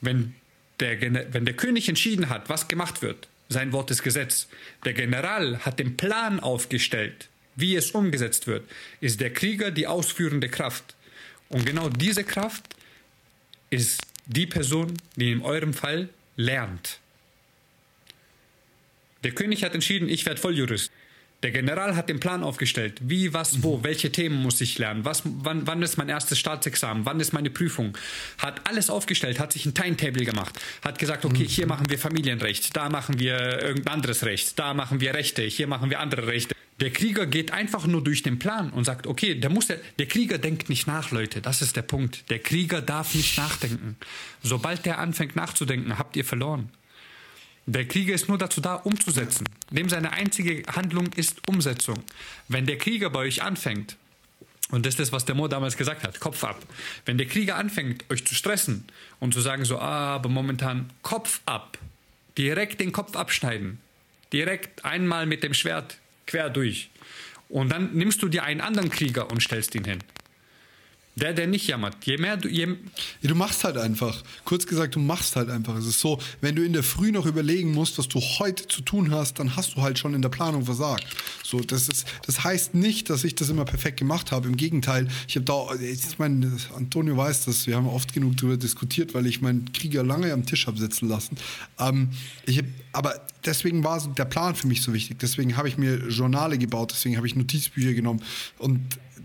Wenn der, wenn der König entschieden hat, was gemacht wird, sein Wort ist Gesetz. Der General hat den Plan aufgestellt, wie es umgesetzt wird, ist der Krieger die ausführende Kraft. Und genau diese Kraft ist die Person, die in eurem Fall lernt. Der König hat entschieden, ich werde Volljurist. Der General hat den Plan aufgestellt. Wie, was, wo, mhm. welche Themen muss ich lernen? Was, wann, wann ist mein erstes Staatsexamen? Wann ist meine Prüfung? Hat alles aufgestellt, hat sich ein Timetable gemacht, hat gesagt, okay, mhm. hier machen wir Familienrecht, da machen wir irgendein anderes Recht, da machen wir Rechte, hier machen wir andere Rechte. Der Krieger geht einfach nur durch den Plan und sagt, okay, der muss der, der Krieger denkt nicht nach, Leute. Das ist der Punkt. Der Krieger darf nicht nachdenken. Sobald der anfängt nachzudenken, habt ihr verloren. Der Krieger ist nur dazu da, umzusetzen. Dem seine einzige Handlung ist Umsetzung. Wenn der Krieger bei euch anfängt, und das ist das, was der Mo damals gesagt hat, Kopf ab. Wenn der Krieger anfängt, euch zu stressen und zu sagen so, ah, aber momentan Kopf ab, direkt den Kopf abschneiden, direkt einmal mit dem Schwert quer durch. Und dann nimmst du dir einen anderen Krieger und stellst ihn hin. Der, der nicht jammert. Je mehr du. Je du machst halt einfach. Kurz gesagt, du machst halt einfach. Es ist so, wenn du in der Früh noch überlegen musst, was du heute zu tun hast, dann hast du halt schon in der Planung versagt. So, das, ist, das heißt nicht, dass ich das immer perfekt gemacht habe. Im Gegenteil, ich habe da, ich meine, Antonio weiß das, wir haben oft genug darüber diskutiert, weil ich meinen Krieger lange am Tisch habe sitzen lassen. Ähm, ich hab, aber deswegen war der Plan für mich so wichtig. Deswegen habe ich mir Journale gebaut, deswegen habe ich Notizbücher genommen und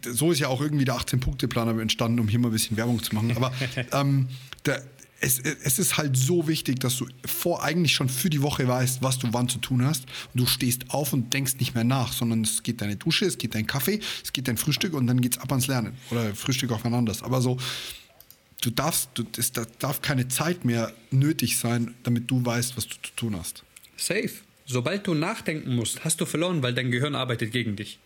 so ist ja auch irgendwie der 18-Punkte-Plan entstanden, um hier mal ein bisschen Werbung zu machen. Aber <laughs> ähm, der, es, es, ist halt so wichtig, dass du vor eigentlich schon für die Woche weißt, was du wann zu tun hast. Und du stehst auf und denkst nicht mehr nach, sondern es geht deine Dusche, es geht dein Kaffee, es geht dein Frühstück und dann geht es ab ans Lernen. Oder Frühstück auch anders. Aber so, du darfst, du, es darf keine Zeit mehr nötig sein, damit du weißt, was du zu tun hast. Safe. Sobald du nachdenken musst, hast du verloren, weil dein Gehirn arbeitet gegen dich.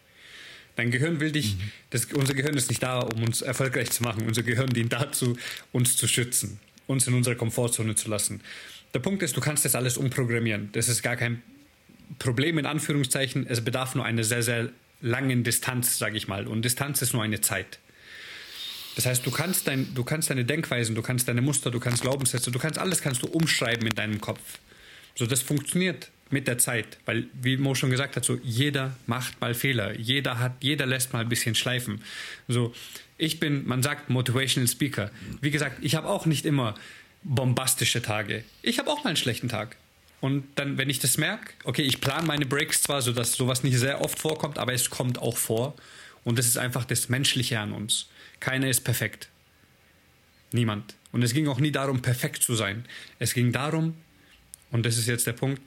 Dein Gehirn will dich, mhm. das, unser Gehirn ist nicht da, um uns erfolgreich zu machen. Unser Gehirn dient dazu, uns zu schützen, uns in unserer Komfortzone zu lassen. Der Punkt ist, du kannst das alles umprogrammieren. Das ist gar kein, Problem in Anführungszeichen, es bedarf nur einer sehr, sehr langen Distanz, sage ich mal. Und Distanz ist nur eine Zeit. Das heißt, du kannst, dein, du kannst deine Denkweisen, du kannst deine Muster, du kannst Glaubenssätze, du kannst alles kannst du umschreiben in deinem Kopf. So, das funktioniert mit der Zeit, weil, wie Mo schon gesagt hat, so jeder macht mal Fehler, jeder hat, jeder lässt mal ein bisschen schleifen. So, ich bin, man sagt Motivational Speaker. Wie gesagt, ich habe auch nicht immer bombastische Tage. Ich habe auch mal einen schlechten Tag. Und dann, wenn ich das merke, okay, ich plane meine Breaks zwar, so dass sowas nicht sehr oft vorkommt, aber es kommt auch vor. Und das ist einfach das Menschliche an uns. Keiner ist perfekt. Niemand. Und es ging auch nie darum, perfekt zu sein. Es ging darum, und das ist jetzt der Punkt,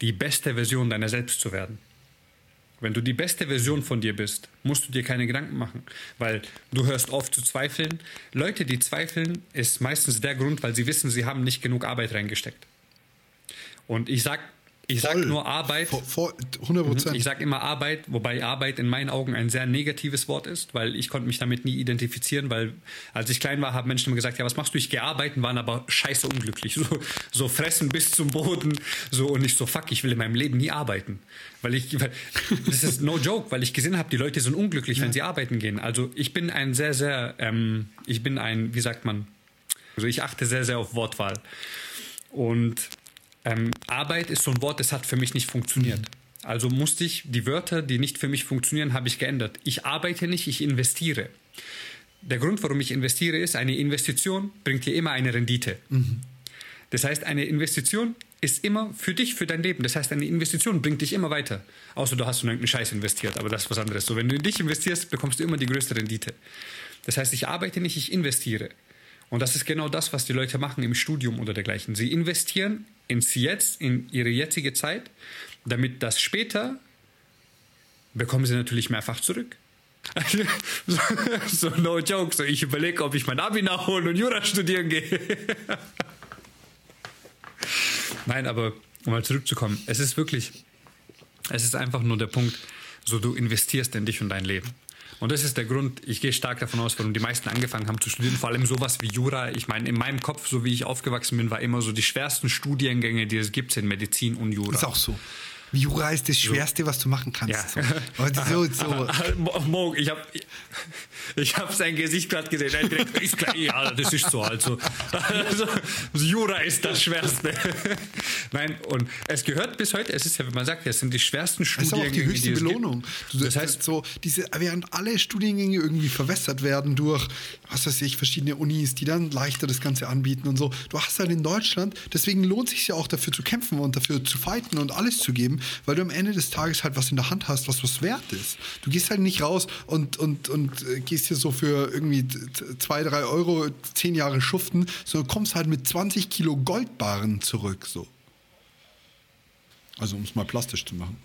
die beste Version deiner selbst zu werden. Wenn du die beste Version von dir bist, musst du dir keine Gedanken machen, weil du hörst auf zu zweifeln. Leute, die zweifeln, ist meistens der Grund, weil sie wissen, sie haben nicht genug Arbeit reingesteckt. Und ich sag ich sage nur Arbeit. Voll, voll, 100 Prozent. Mhm. Ich sage immer Arbeit, wobei Arbeit in meinen Augen ein sehr negatives Wort ist, weil ich konnte mich damit nie identifizieren, weil als ich klein war, haben Menschen immer gesagt, ja, was machst du? Ich gehe arbeiten, waren aber scheiße unglücklich. <laughs> So, so fressen bis zum Boden. So und ich so, fuck, ich will in meinem Leben nie arbeiten. Weil ich, weil, das ist no joke, weil ich gesehen habe, die Leute sind unglücklich, ja. wenn sie arbeiten gehen. Also ich bin ein sehr, sehr, ähm, ich bin ein, wie sagt man, also ich achte sehr, sehr auf Wortwahl. Und ähm, Arbeit ist so ein Wort, das hat für mich nicht funktioniert. Also musste ich die Wörter, die nicht für mich funktionieren, habe ich geändert. Ich arbeite nicht, ich investiere. Der Grund, warum ich investiere, ist, eine Investition bringt dir immer eine Rendite. Mhm. Das heißt, eine Investition ist immer für dich, für dein Leben. Das heißt, eine Investition bringt dich immer weiter. Außer du hast in irgendeinen Scheiß investiert, aber das ist was anderes. So, wenn du in dich investierst, bekommst du immer die größte Rendite. Das heißt, ich arbeite nicht, ich investiere. Und das ist genau das, was die Leute machen im Studium oder dergleichen. Sie investieren ins Jetzt, in ihre jetzige Zeit, damit das später bekommen sie natürlich mehrfach zurück. <laughs> so, so, no joke, so ich überlege, ob ich mein Abi nachholen und Jura studieren gehe. <laughs> Nein, aber um mal zurückzukommen, es ist wirklich, es ist einfach nur der Punkt, so du investierst in dich und dein Leben. Und das ist der Grund, ich gehe stark davon aus, warum die meisten angefangen haben zu studieren, vor allem sowas wie Jura. Ich meine, in meinem Kopf, so wie ich aufgewachsen bin, war immer so die schwersten Studiengänge, die es gibt, sind Medizin und Jura. Ist auch so. Jura ist das Schwerste, so. was du machen kannst. Ja. So, so. <laughs> Mo, ich habe ich hab sein Gesicht gerade gesehen. Er direkt, ist klar, ja, das ist so. Also, also, Jura ist das Schwerste. <laughs> Nein, und es gehört bis heute, es ist ja, wie man sagt, es sind die schwersten Studiengänge. Das ist auch die höchste die Belohnung. Du, das heißt, so, diese, während alle Studiengänge irgendwie verwässert werden durch, was weiß ich, verschiedene Unis, die dann leichter das Ganze anbieten und so. Du hast halt in Deutschland, deswegen lohnt es sich ja auch dafür zu kämpfen und dafür zu fighten und alles zu geben, weil du am Ende des Tages halt was in der Hand hast, was was wert ist. Du gehst halt nicht raus und, und, und äh, gehst hier so für irgendwie zwei, drei Euro zehn Jahre schuften, sondern kommst halt mit 20 Kilo Goldbarren zurück. So. Also um es mal plastisch zu machen.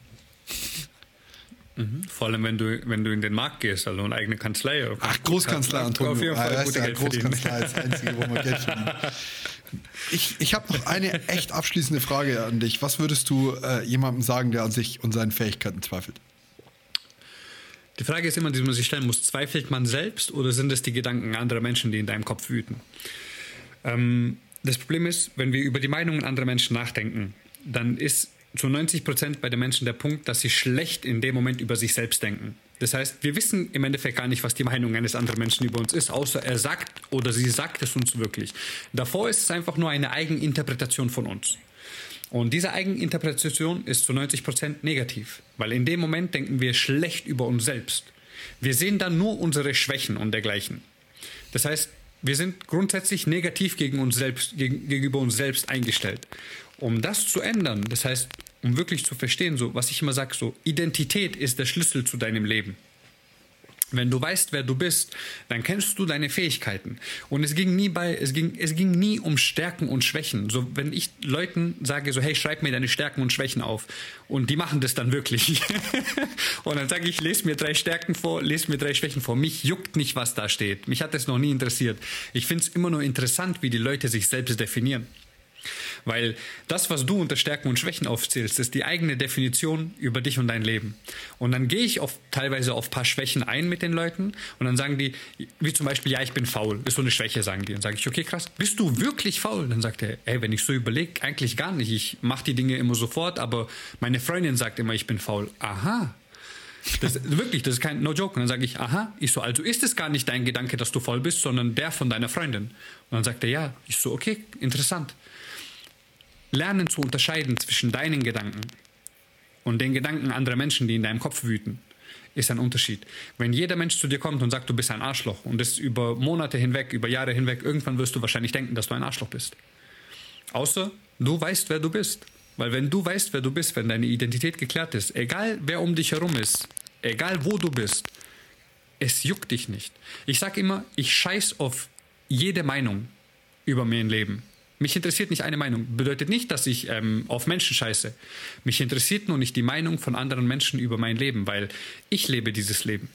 Mhm. Vor allem, wenn du, wenn du in den Markt gehst, also eine eigene Kanzlei. Ach, Großkanzlei, Antonio. Auf jeden Fall ah, gute ja, Geld Großkanzlei ist das Einzige, wo man Geld <laughs> verdient. Ich, ich habe noch eine echt abschließende Frage an dich. Was würdest du äh, jemandem sagen, der an sich und seinen Fähigkeiten zweifelt? Die Frage ist immer, die man sich stellen muss, zweifelt man selbst oder sind es die Gedanken anderer Menschen, die in deinem Kopf wüten? Ähm, das Problem ist, wenn wir über die Meinungen anderer Menschen nachdenken, dann ist zu 90 Prozent bei den Menschen der Punkt, dass sie schlecht in dem Moment über sich selbst denken. Das heißt, wir wissen im Endeffekt gar nicht, was die Meinung eines anderen Menschen über uns ist, außer er sagt oder sie sagt es uns wirklich. Davor ist es einfach nur eine Eigeninterpretation von uns. Und diese Eigeninterpretation ist zu 90 Prozent negativ, weil in dem Moment denken wir schlecht über uns selbst. Wir sehen dann nur unsere Schwächen und dergleichen. Das heißt, wir sind grundsätzlich negativ gegen uns selbst, gegen, gegenüber uns selbst eingestellt um das zu ändern, das heißt, um wirklich zu verstehen, so was ich immer sage, so Identität ist der Schlüssel zu deinem Leben. Wenn du weißt, wer du bist, dann kennst du deine Fähigkeiten. Und es ging nie bei, es ging, es ging nie um Stärken und Schwächen. So, wenn ich Leuten sage, so, hey, schreib mir deine Stärken und Schwächen auf. Und die machen das dann wirklich. <laughs> und dann sage ich, lese mir drei Stärken vor, lese mir drei Schwächen vor. Mich juckt nicht, was da steht. Mich hat das noch nie interessiert. Ich finde es immer nur interessant, wie die Leute sich selbst definieren. Weil das, was du unter Stärken und Schwächen aufzählst, ist die eigene Definition über dich und dein Leben. Und dann gehe ich auf, teilweise auf ein paar Schwächen ein mit den Leuten und dann sagen die, wie zum Beispiel, ja, ich bin faul. Ist so eine Schwäche, sagen die. Dann sage ich, okay, krass, bist du wirklich faul? Dann sagt er, ey, wenn ich so überlege, eigentlich gar nicht. Ich mache die Dinge immer sofort, aber meine Freundin sagt immer, ich bin faul. Aha, das, wirklich, das ist kein No Joke. Und dann sage ich, aha, ich so, also ist es gar nicht dein Gedanke, dass du voll bist, sondern der von deiner Freundin. Und dann sagt er, ja. Ich so, okay, interessant. Lernen zu unterscheiden zwischen deinen Gedanken und den Gedanken anderer Menschen, die in deinem Kopf wüten, ist ein Unterschied. Wenn jeder Mensch zu dir kommt und sagt, du bist ein Arschloch und das über Monate hinweg, über Jahre hinweg, irgendwann wirst du wahrscheinlich denken, dass du ein Arschloch bist. Außer du weißt, wer du bist. Weil wenn du weißt, wer du bist, wenn deine Identität geklärt ist, egal wer um dich herum ist, egal wo du bist, es juckt dich nicht. Ich sage immer, ich scheiß auf jede Meinung über mein Leben. Mich interessiert nicht eine Meinung. Bedeutet nicht, dass ich ähm, auf Menschen scheiße. Mich interessiert nur nicht die Meinung von anderen Menschen über mein Leben, weil ich lebe dieses Leben.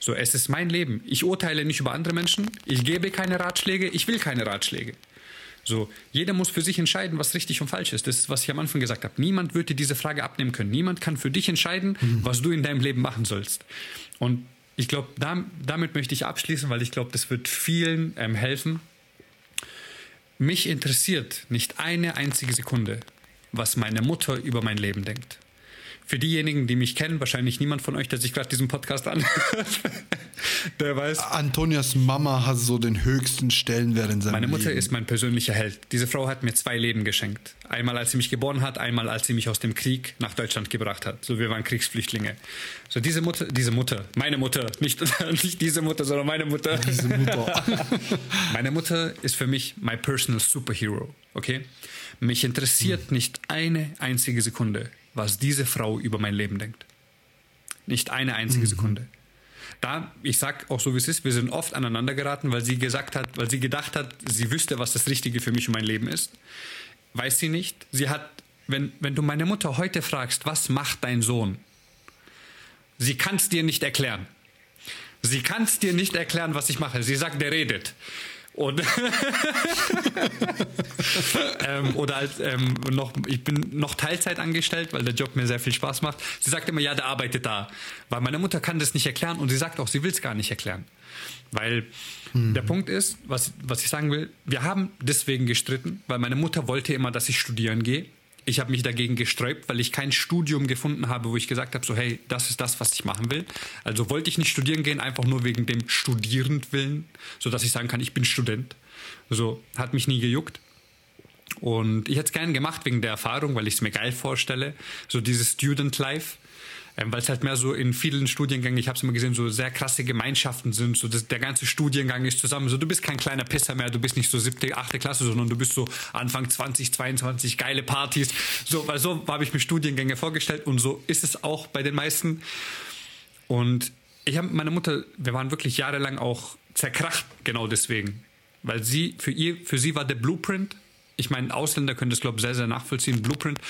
So, es ist mein Leben. Ich urteile nicht über andere Menschen. Ich gebe keine Ratschläge. Ich will keine Ratschläge. So, jeder muss für sich entscheiden, was richtig und falsch ist. Das ist, was ich am Anfang gesagt habe. Niemand wird dir diese Frage abnehmen können. Niemand kann für dich entscheiden, mhm. was du in deinem Leben machen sollst. Und ich glaube, da, damit möchte ich abschließen, weil ich glaube, das wird vielen ähm, helfen. Mich interessiert nicht eine einzige Sekunde, was meine Mutter über mein Leben denkt. Für diejenigen, die mich kennen, wahrscheinlich niemand von euch, der sich gerade diesen Podcast anhört, <laughs> der weiß. Antonias Mama hat so den höchsten Stellenwert in seinem Meine Mutter Leben. ist mein persönlicher Held. Diese Frau hat mir zwei Leben geschenkt. Einmal, als sie mich geboren hat, einmal, als sie mich aus dem Krieg nach Deutschland gebracht hat. So, wir waren Kriegsflüchtlinge. So, diese Mutter, diese Mutter, meine Mutter, <laughs> nicht, nicht diese Mutter, sondern meine Mutter. Diese Mutter. <laughs> meine Mutter ist für mich my personal superhero, okay? Mich interessiert hm. nicht eine einzige Sekunde, was diese Frau über mein Leben denkt. Nicht eine einzige mhm. Sekunde. Da, ich sag auch so wie es ist, wir sind oft aneinander geraten, weil sie gesagt hat, weil sie gedacht hat, sie wüsste, was das Richtige für mich und mein Leben ist. Weiß sie nicht. Sie hat, wenn, wenn du meine Mutter heute fragst, was macht dein Sohn? Sie kann es dir nicht erklären. Sie kann es dir nicht erklären, was ich mache. Sie sagt, der redet. Und <laughs> ähm, oder als, ähm, noch, ich bin noch Teilzeit angestellt, weil der Job mir sehr viel Spaß macht. Sie sagt immer, ja, der arbeitet da. Weil meine Mutter kann das nicht erklären und sie sagt auch, sie will es gar nicht erklären. Weil hm. der Punkt ist, was, was ich sagen will, wir haben deswegen gestritten, weil meine Mutter wollte immer, dass ich studieren gehe. Ich habe mich dagegen gesträubt, weil ich kein Studium gefunden habe, wo ich gesagt habe, so hey, das ist das, was ich machen will. Also wollte ich nicht studieren gehen, einfach nur wegen dem Studierendwillen, sodass ich sagen kann, ich bin Student. So hat mich nie gejuckt. Und ich hätte es gern gemacht wegen der Erfahrung, weil ich es mir geil vorstelle. So dieses Student Life. Ähm, weil es halt mehr so in vielen Studiengängen, ich habe es immer gesehen, so sehr krasse Gemeinschaften sind. So das, der ganze Studiengang ist zusammen. So du bist kein kleiner Pisser mehr, du bist nicht so siebte, achte Klasse, sondern du bist so Anfang 20, 22, geile Partys. So, weil so habe ich mir Studiengänge vorgestellt und so ist es auch bei den meisten. Und ich habe meine Mutter, wir waren wirklich jahrelang auch zerkracht, genau deswegen. Weil sie, für ihr, für sie war der Blueprint, ich meine, Ausländer können das, glaube ich, sehr, sehr nachvollziehen, Blueprint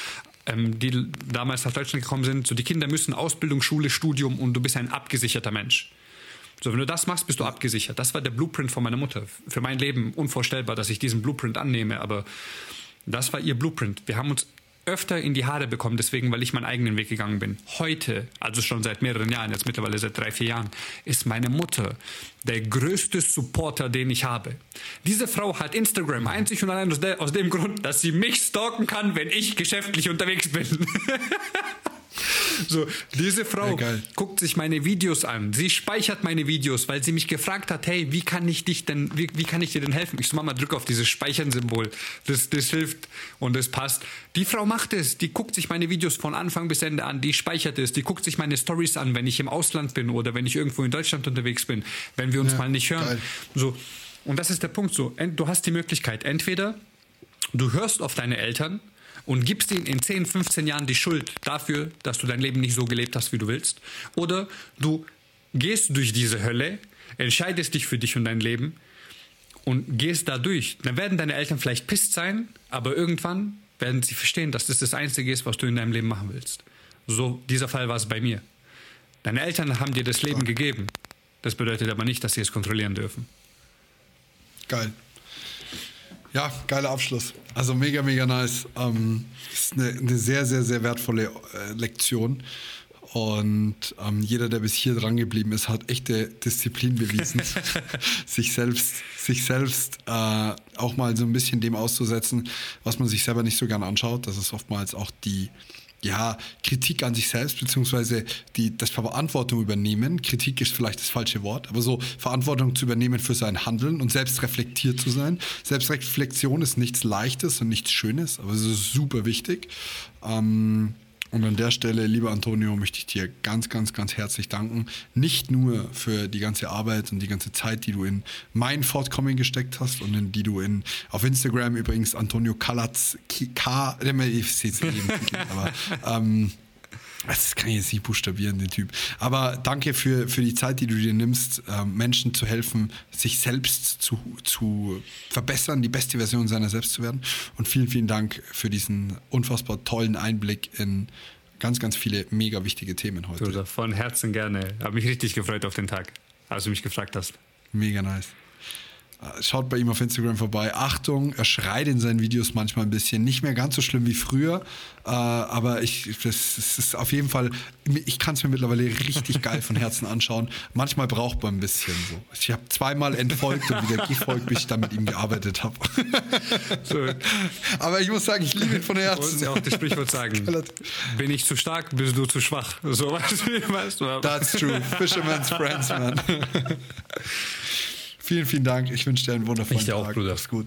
ähm, die damals nach Deutschland gekommen sind, so die Kinder müssen Ausbildung, Schule, Studium und du bist ein abgesicherter Mensch. So, wenn du das machst, bist du abgesichert. Das war der Blueprint von meiner Mutter. Für mein Leben unvorstellbar, dass ich diesen Blueprint annehme, aber das war ihr Blueprint. Wir haben uns öfter in die Haare bekommen, deswegen, weil ich meinen eigenen Weg gegangen bin. Heute, also schon seit mehreren Jahren, jetzt mittlerweile seit drei, vier Jahren, ist meine Mutter der größte Supporter, den ich habe. Diese Frau hat Instagram einzig und allein aus, der, aus dem Grund, dass sie mich stalken kann, wenn ich geschäftlich unterwegs bin. <laughs> So, diese Frau ja, guckt sich meine Videos an. Sie speichert meine Videos, weil sie mich gefragt hat, hey, wie kann ich dich denn, wie, wie kann ich dir denn helfen? Ich so, Mama, drück auf dieses Speichern-Symbol. Das, das hilft und das passt. Die Frau macht es. Die guckt sich meine Videos von Anfang bis Ende an. Die speichert es. Die guckt sich meine Stories an, wenn ich im Ausland bin oder wenn ich irgendwo in Deutschland unterwegs bin, wenn wir uns ja, mal nicht hören. Geil. So. Und das ist der Punkt so. Du hast die Möglichkeit, entweder du hörst auf deine Eltern und gibst ihnen in 10, 15 Jahren die Schuld dafür, dass du dein Leben nicht so gelebt hast, wie du willst. Oder du gehst durch diese Hölle, entscheidest dich für dich und dein Leben und gehst da durch. Dann werden deine Eltern vielleicht pisst sein, aber irgendwann werden sie verstehen, dass das das Einzige ist, was du in deinem Leben machen willst. So, dieser Fall war es bei mir. Deine Eltern haben dir das Leben gegeben. Das bedeutet aber nicht, dass sie es kontrollieren dürfen. Geil. Ja, geiler Abschluss. Also mega, mega nice. Ähm, ist eine, eine sehr, sehr, sehr wertvolle äh, Lektion. Und ähm, jeder, der bis hier dran geblieben ist, hat echte Disziplin bewiesen, <laughs> sich selbst, sich selbst äh, auch mal so ein bisschen dem auszusetzen, was man sich selber nicht so gern anschaut. Das ist oftmals auch die ja, Kritik an sich selbst, beziehungsweise die, das Verantwortung übernehmen. Kritik ist vielleicht das falsche Wort, aber so Verantwortung zu übernehmen für sein Handeln und selbst reflektiert zu sein. Selbstreflexion ist nichts Leichtes und nichts Schönes, aber es ist super wichtig. Ähm, und an der Stelle, lieber Antonio, möchte ich dir ganz, ganz, ganz herzlich danken. Nicht nur für die ganze Arbeit und die ganze Zeit, die du in mein Fortkommen gesteckt hast und in die du in auf Instagram übrigens Antonio Kalatz K, sehe es eben, aber ähm, das kann ich jetzt nicht buchstabieren, den Typ. Aber danke für, für die Zeit, die du dir nimmst, ähm, Menschen zu helfen, sich selbst zu, zu verbessern, die beste Version seiner selbst zu werden. Und vielen, vielen Dank für diesen unfassbar tollen Einblick in ganz, ganz viele mega wichtige Themen heute. Du, von Herzen gerne. Habe mich richtig gefreut auf den Tag, als du mich gefragt hast. Mega nice. Schaut bei ihm auf Instagram vorbei. Achtung, er schreit in seinen Videos manchmal ein bisschen. Nicht mehr ganz so schlimm wie früher, äh, aber ich, das, das, ist auf jeden Fall, ich kann es mir mittlerweile richtig geil von Herzen anschauen. Manchmal braucht man ein bisschen so. Ich habe zweimal entfolgt und wieder gefolgt, bis ich dann mit ihm gearbeitet habe. <laughs> So. Aber ich muss sagen, ich liebe ihn von Herzen. Du ja auch das Sprichwort sagen. <laughs> Bin ich zu stark, bist du zu schwach. So <laughs> weißt du. That's true. Fisherman's Friends, man. Vielen, vielen Dank. Ich wünsche dir einen wundervollen ich Tag. Auch, Bruder. Mach's gut.